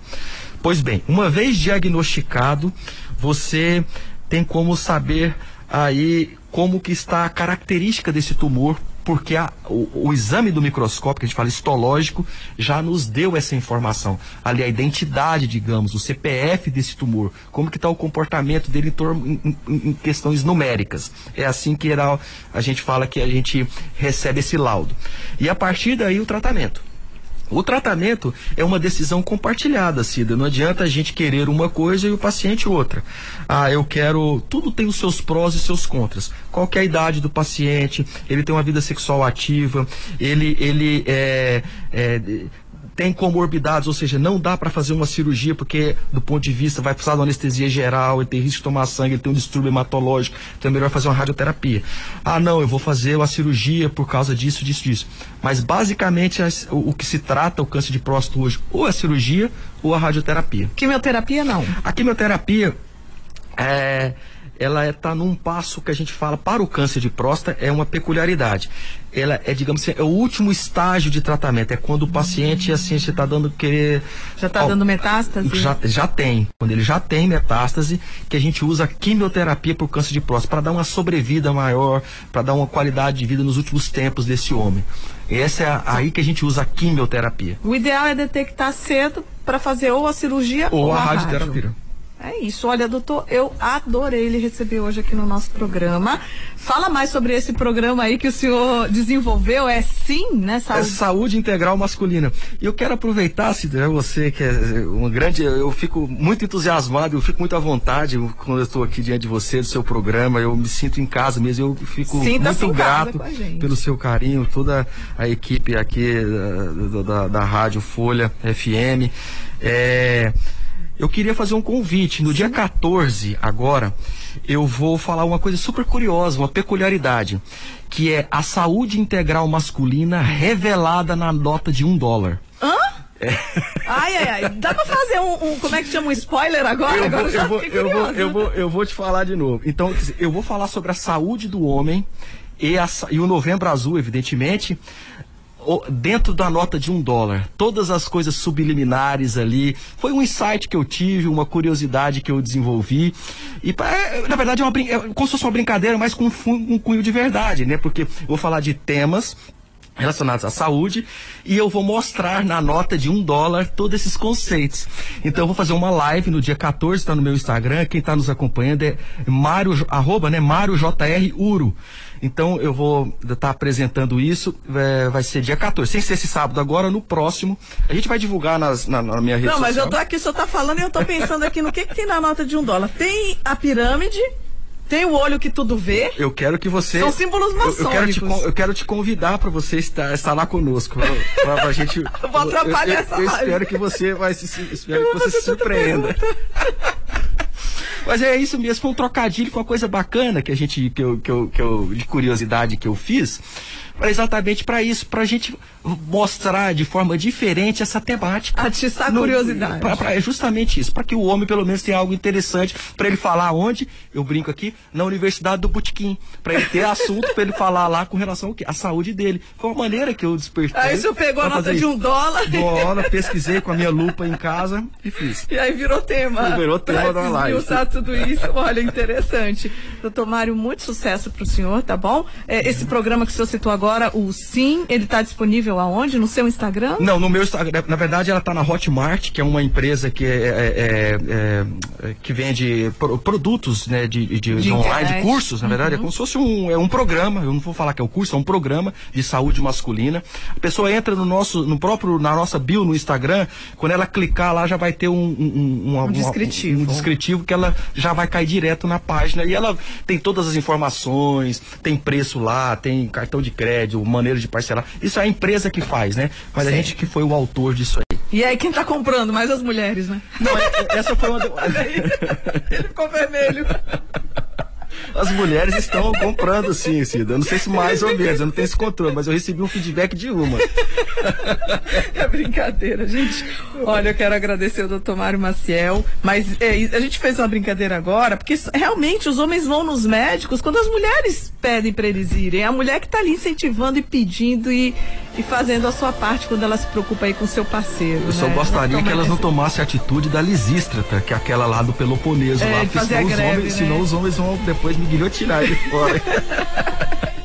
[SPEAKER 2] Pois bem, uma vez diagnosticado, você tem como saber aí como que está a característica desse tumor porque a, o, o, exame do microscópio, que a gente fala histológico, já nos deu essa informação. Ali a identidade, digamos, o CPF desse tumor, como que está o comportamento dele em, em, em, questões numéricas. É assim que era, a gente fala que a gente recebe esse laudo. E a partir daí o tratamento. O tratamento é uma decisão compartilhada, Cida. Não adianta a gente querer uma coisa e o paciente outra. Ah, eu quero. Tudo tem os seus prós e seus contras. Qual é a idade do paciente? Ele tem uma vida sexual ativa? Ele, ele é, é tem comorbidades, ou seja, não dá para fazer uma cirurgia porque, do ponto de vista, vai precisar de uma anestesia geral, ele tem risco de tomar sangue, ele tem um distúrbio hematológico, então é melhor fazer uma radioterapia. Ah, não, eu vou fazer uma cirurgia por causa disso, disso, disso. Mas, basicamente, o, o que se trata, o câncer de próstata hoje, ou a cirurgia ou a radioterapia.
[SPEAKER 1] Quimioterapia, não?
[SPEAKER 2] A quimioterapia é ela está é, num passo que a gente fala para o câncer de próstata, é uma peculiaridade. Ela é, digamos assim, é o último estágio de tratamento, é quando o paciente, assim, você está dando querer...
[SPEAKER 1] Já está dando metástase?
[SPEAKER 2] Já, já tem, quando ele já tem metástase, que a gente usa a quimioterapia para o câncer de próstata, para dar uma sobrevida maior, para dar uma qualidade de vida nos últimos tempos desse homem. Essa é a, aí que a gente usa a quimioterapia.
[SPEAKER 1] O ideal é detectar cedo para fazer ou a cirurgia ou, ou a, a radioterapia. Rádio. É isso. Olha, doutor, eu adorei ele receber hoje aqui no nosso programa. Fala mais sobre esse programa aí que o senhor desenvolveu. É sim, né?
[SPEAKER 2] Saúde, é saúde integral masculina. E eu quero aproveitar, Cidra, você que é uma grande. Eu fico muito entusiasmado, eu fico muito à vontade quando eu estou aqui diante de você, do seu programa. Eu me sinto em casa mesmo. Eu fico muito grato pelo seu carinho, toda a equipe aqui da, da, da Rádio Folha FM. É eu queria fazer um convite. No Sim. dia 14, agora, eu vou falar uma coisa super curiosa, uma peculiaridade, que é a saúde integral masculina revelada na nota de um dólar.
[SPEAKER 1] Hã? Ai, ai, ai. Dá pra fazer um, um- como é que chama, um spoiler agora?
[SPEAKER 2] Eu
[SPEAKER 1] agora
[SPEAKER 2] vou, eu, vou, eu, vou, eu, vou, eu vou te falar de novo. Então, eu vou falar sobre a saúde do homem e, a e o Novembro Azul, evidentemente, dentro da nota de um dólar. Todas as coisas subliminares ali. Foi um insight que eu tive, uma curiosidade que eu desenvolvi. E, é, na verdade, é, uma, é como se fosse uma brincadeira, mas com um cunho de verdade, né? Porque eu vou falar de temas relacionados à saúde e eu vou mostrar na nota de um dólar todos esses conceitos. Então eu vou fazer uma live no dia 14, está no meu Instagram, quem está nos acompanhando é Mário, arroba, né, Mário JR Uro. Então eu vou estar apresentando isso, é, vai ser dia 14, sem ser esse sábado agora, no próximo. A gente vai divulgar nas, na, na minha rede
[SPEAKER 1] Não, mas
[SPEAKER 2] social.
[SPEAKER 1] eu tô aqui, o senhor tá falando e eu tô pensando aqui no que, que tem na nota de um dólar. Tem a pirâmide, tem o olho que tudo vê.
[SPEAKER 2] Eu quero que você.
[SPEAKER 1] São símbolos
[SPEAKER 2] eu, eu quero te,
[SPEAKER 1] maçônicos.
[SPEAKER 2] eu quero te convidar para você estar, estar lá conosco. Pra, pra, pra gente.
[SPEAKER 1] Eu vou atrapalhar
[SPEAKER 2] eu,
[SPEAKER 1] essa
[SPEAKER 2] eu
[SPEAKER 1] live.
[SPEAKER 2] espero que você vai se, espero
[SPEAKER 1] Eu
[SPEAKER 2] que você se surpreenda. Mas é isso mesmo, foi um trocadilho com uma coisa bacana que a gente, que eu, que eu, que eu de curiosidade que eu fiz, exatamente para isso, para a gente mostrar de forma diferente essa temática.
[SPEAKER 1] Atiçar a curiosidade.
[SPEAKER 2] pra- pra- é justamente isso, para que o homem pelo menos tenha algo interessante para ele falar onde, eu brinco aqui, na Universidade do Botequim, para ele ter assunto para ele falar lá com relação ao quê? À saúde dele. Foi uma maneira que eu despertei.
[SPEAKER 1] Aí o senhor pegou a nota de um dólar
[SPEAKER 2] Bola, pesquisei com a minha lupa em casa e fiz.
[SPEAKER 1] e aí virou tema.
[SPEAKER 2] Virou tema da live.
[SPEAKER 1] esmiuçar tudo isso. Olha, interessante. Doutor Mário, muito sucesso pro senhor, tá bom? É, esse programa que o senhor citou agora, o Sim, ele tá disponível aonde? No seu Instagram?
[SPEAKER 2] Não, no meu Instagram, na verdade ela está na Hotmart, que é uma empresa que, é, é- é- é- que vende pro- produtos né, de, de- de
[SPEAKER 1] De
[SPEAKER 2] online,
[SPEAKER 1] internet.
[SPEAKER 2] de cursos, na verdade, é como se fosse um, é um programa, eu não vou falar que é um curso, é um programa de saúde masculina. A pessoa entra no nosso, no próprio, na nossa bio no Instagram, quando ela clicar lá já vai ter um, um, uma- uma-
[SPEAKER 1] descritivo.
[SPEAKER 2] um descritivo que ela já vai cair direto na página e ela tem todas as informações, tem preço lá, tem cartão de crédito, maneira de parcelar. Isso é a empresa que faz, né? Mas a gente que foi o autor disso aí.
[SPEAKER 1] E aí, quem tá comprando? Mais as mulheres, né?
[SPEAKER 2] Não, é- essa foi uma. do-
[SPEAKER 1] Ele ficou vermelho.
[SPEAKER 2] As mulheres estão comprando sim, Cida. Eu não sei se mais ou menos, eu não tenho esse controle, mas eu recebi um feedback de uma.
[SPEAKER 1] É brincadeira, gente. Olha, eu quero agradecer o doutor Mário Maciel, mas é, a gente fez uma brincadeira agora, porque realmente os homens vão nos médicos quando as mulheres pedem para eles irem. É a mulher que tá ali incentivando e pedindo e, e fazendo a sua parte quando ela se preocupa aí com o seu parceiro.
[SPEAKER 2] Eu só
[SPEAKER 1] né?
[SPEAKER 2] gostaria
[SPEAKER 1] Não
[SPEAKER 2] que elas não
[SPEAKER 1] toma
[SPEAKER 2] tomassem a atitude da Lisístrata, que é aquela lá do Peloponeso
[SPEAKER 1] É,
[SPEAKER 2] lá, porque senão, os
[SPEAKER 1] greve,
[SPEAKER 2] homens,
[SPEAKER 1] né?
[SPEAKER 2] senão os homens vão depois me guilhotinar de fora.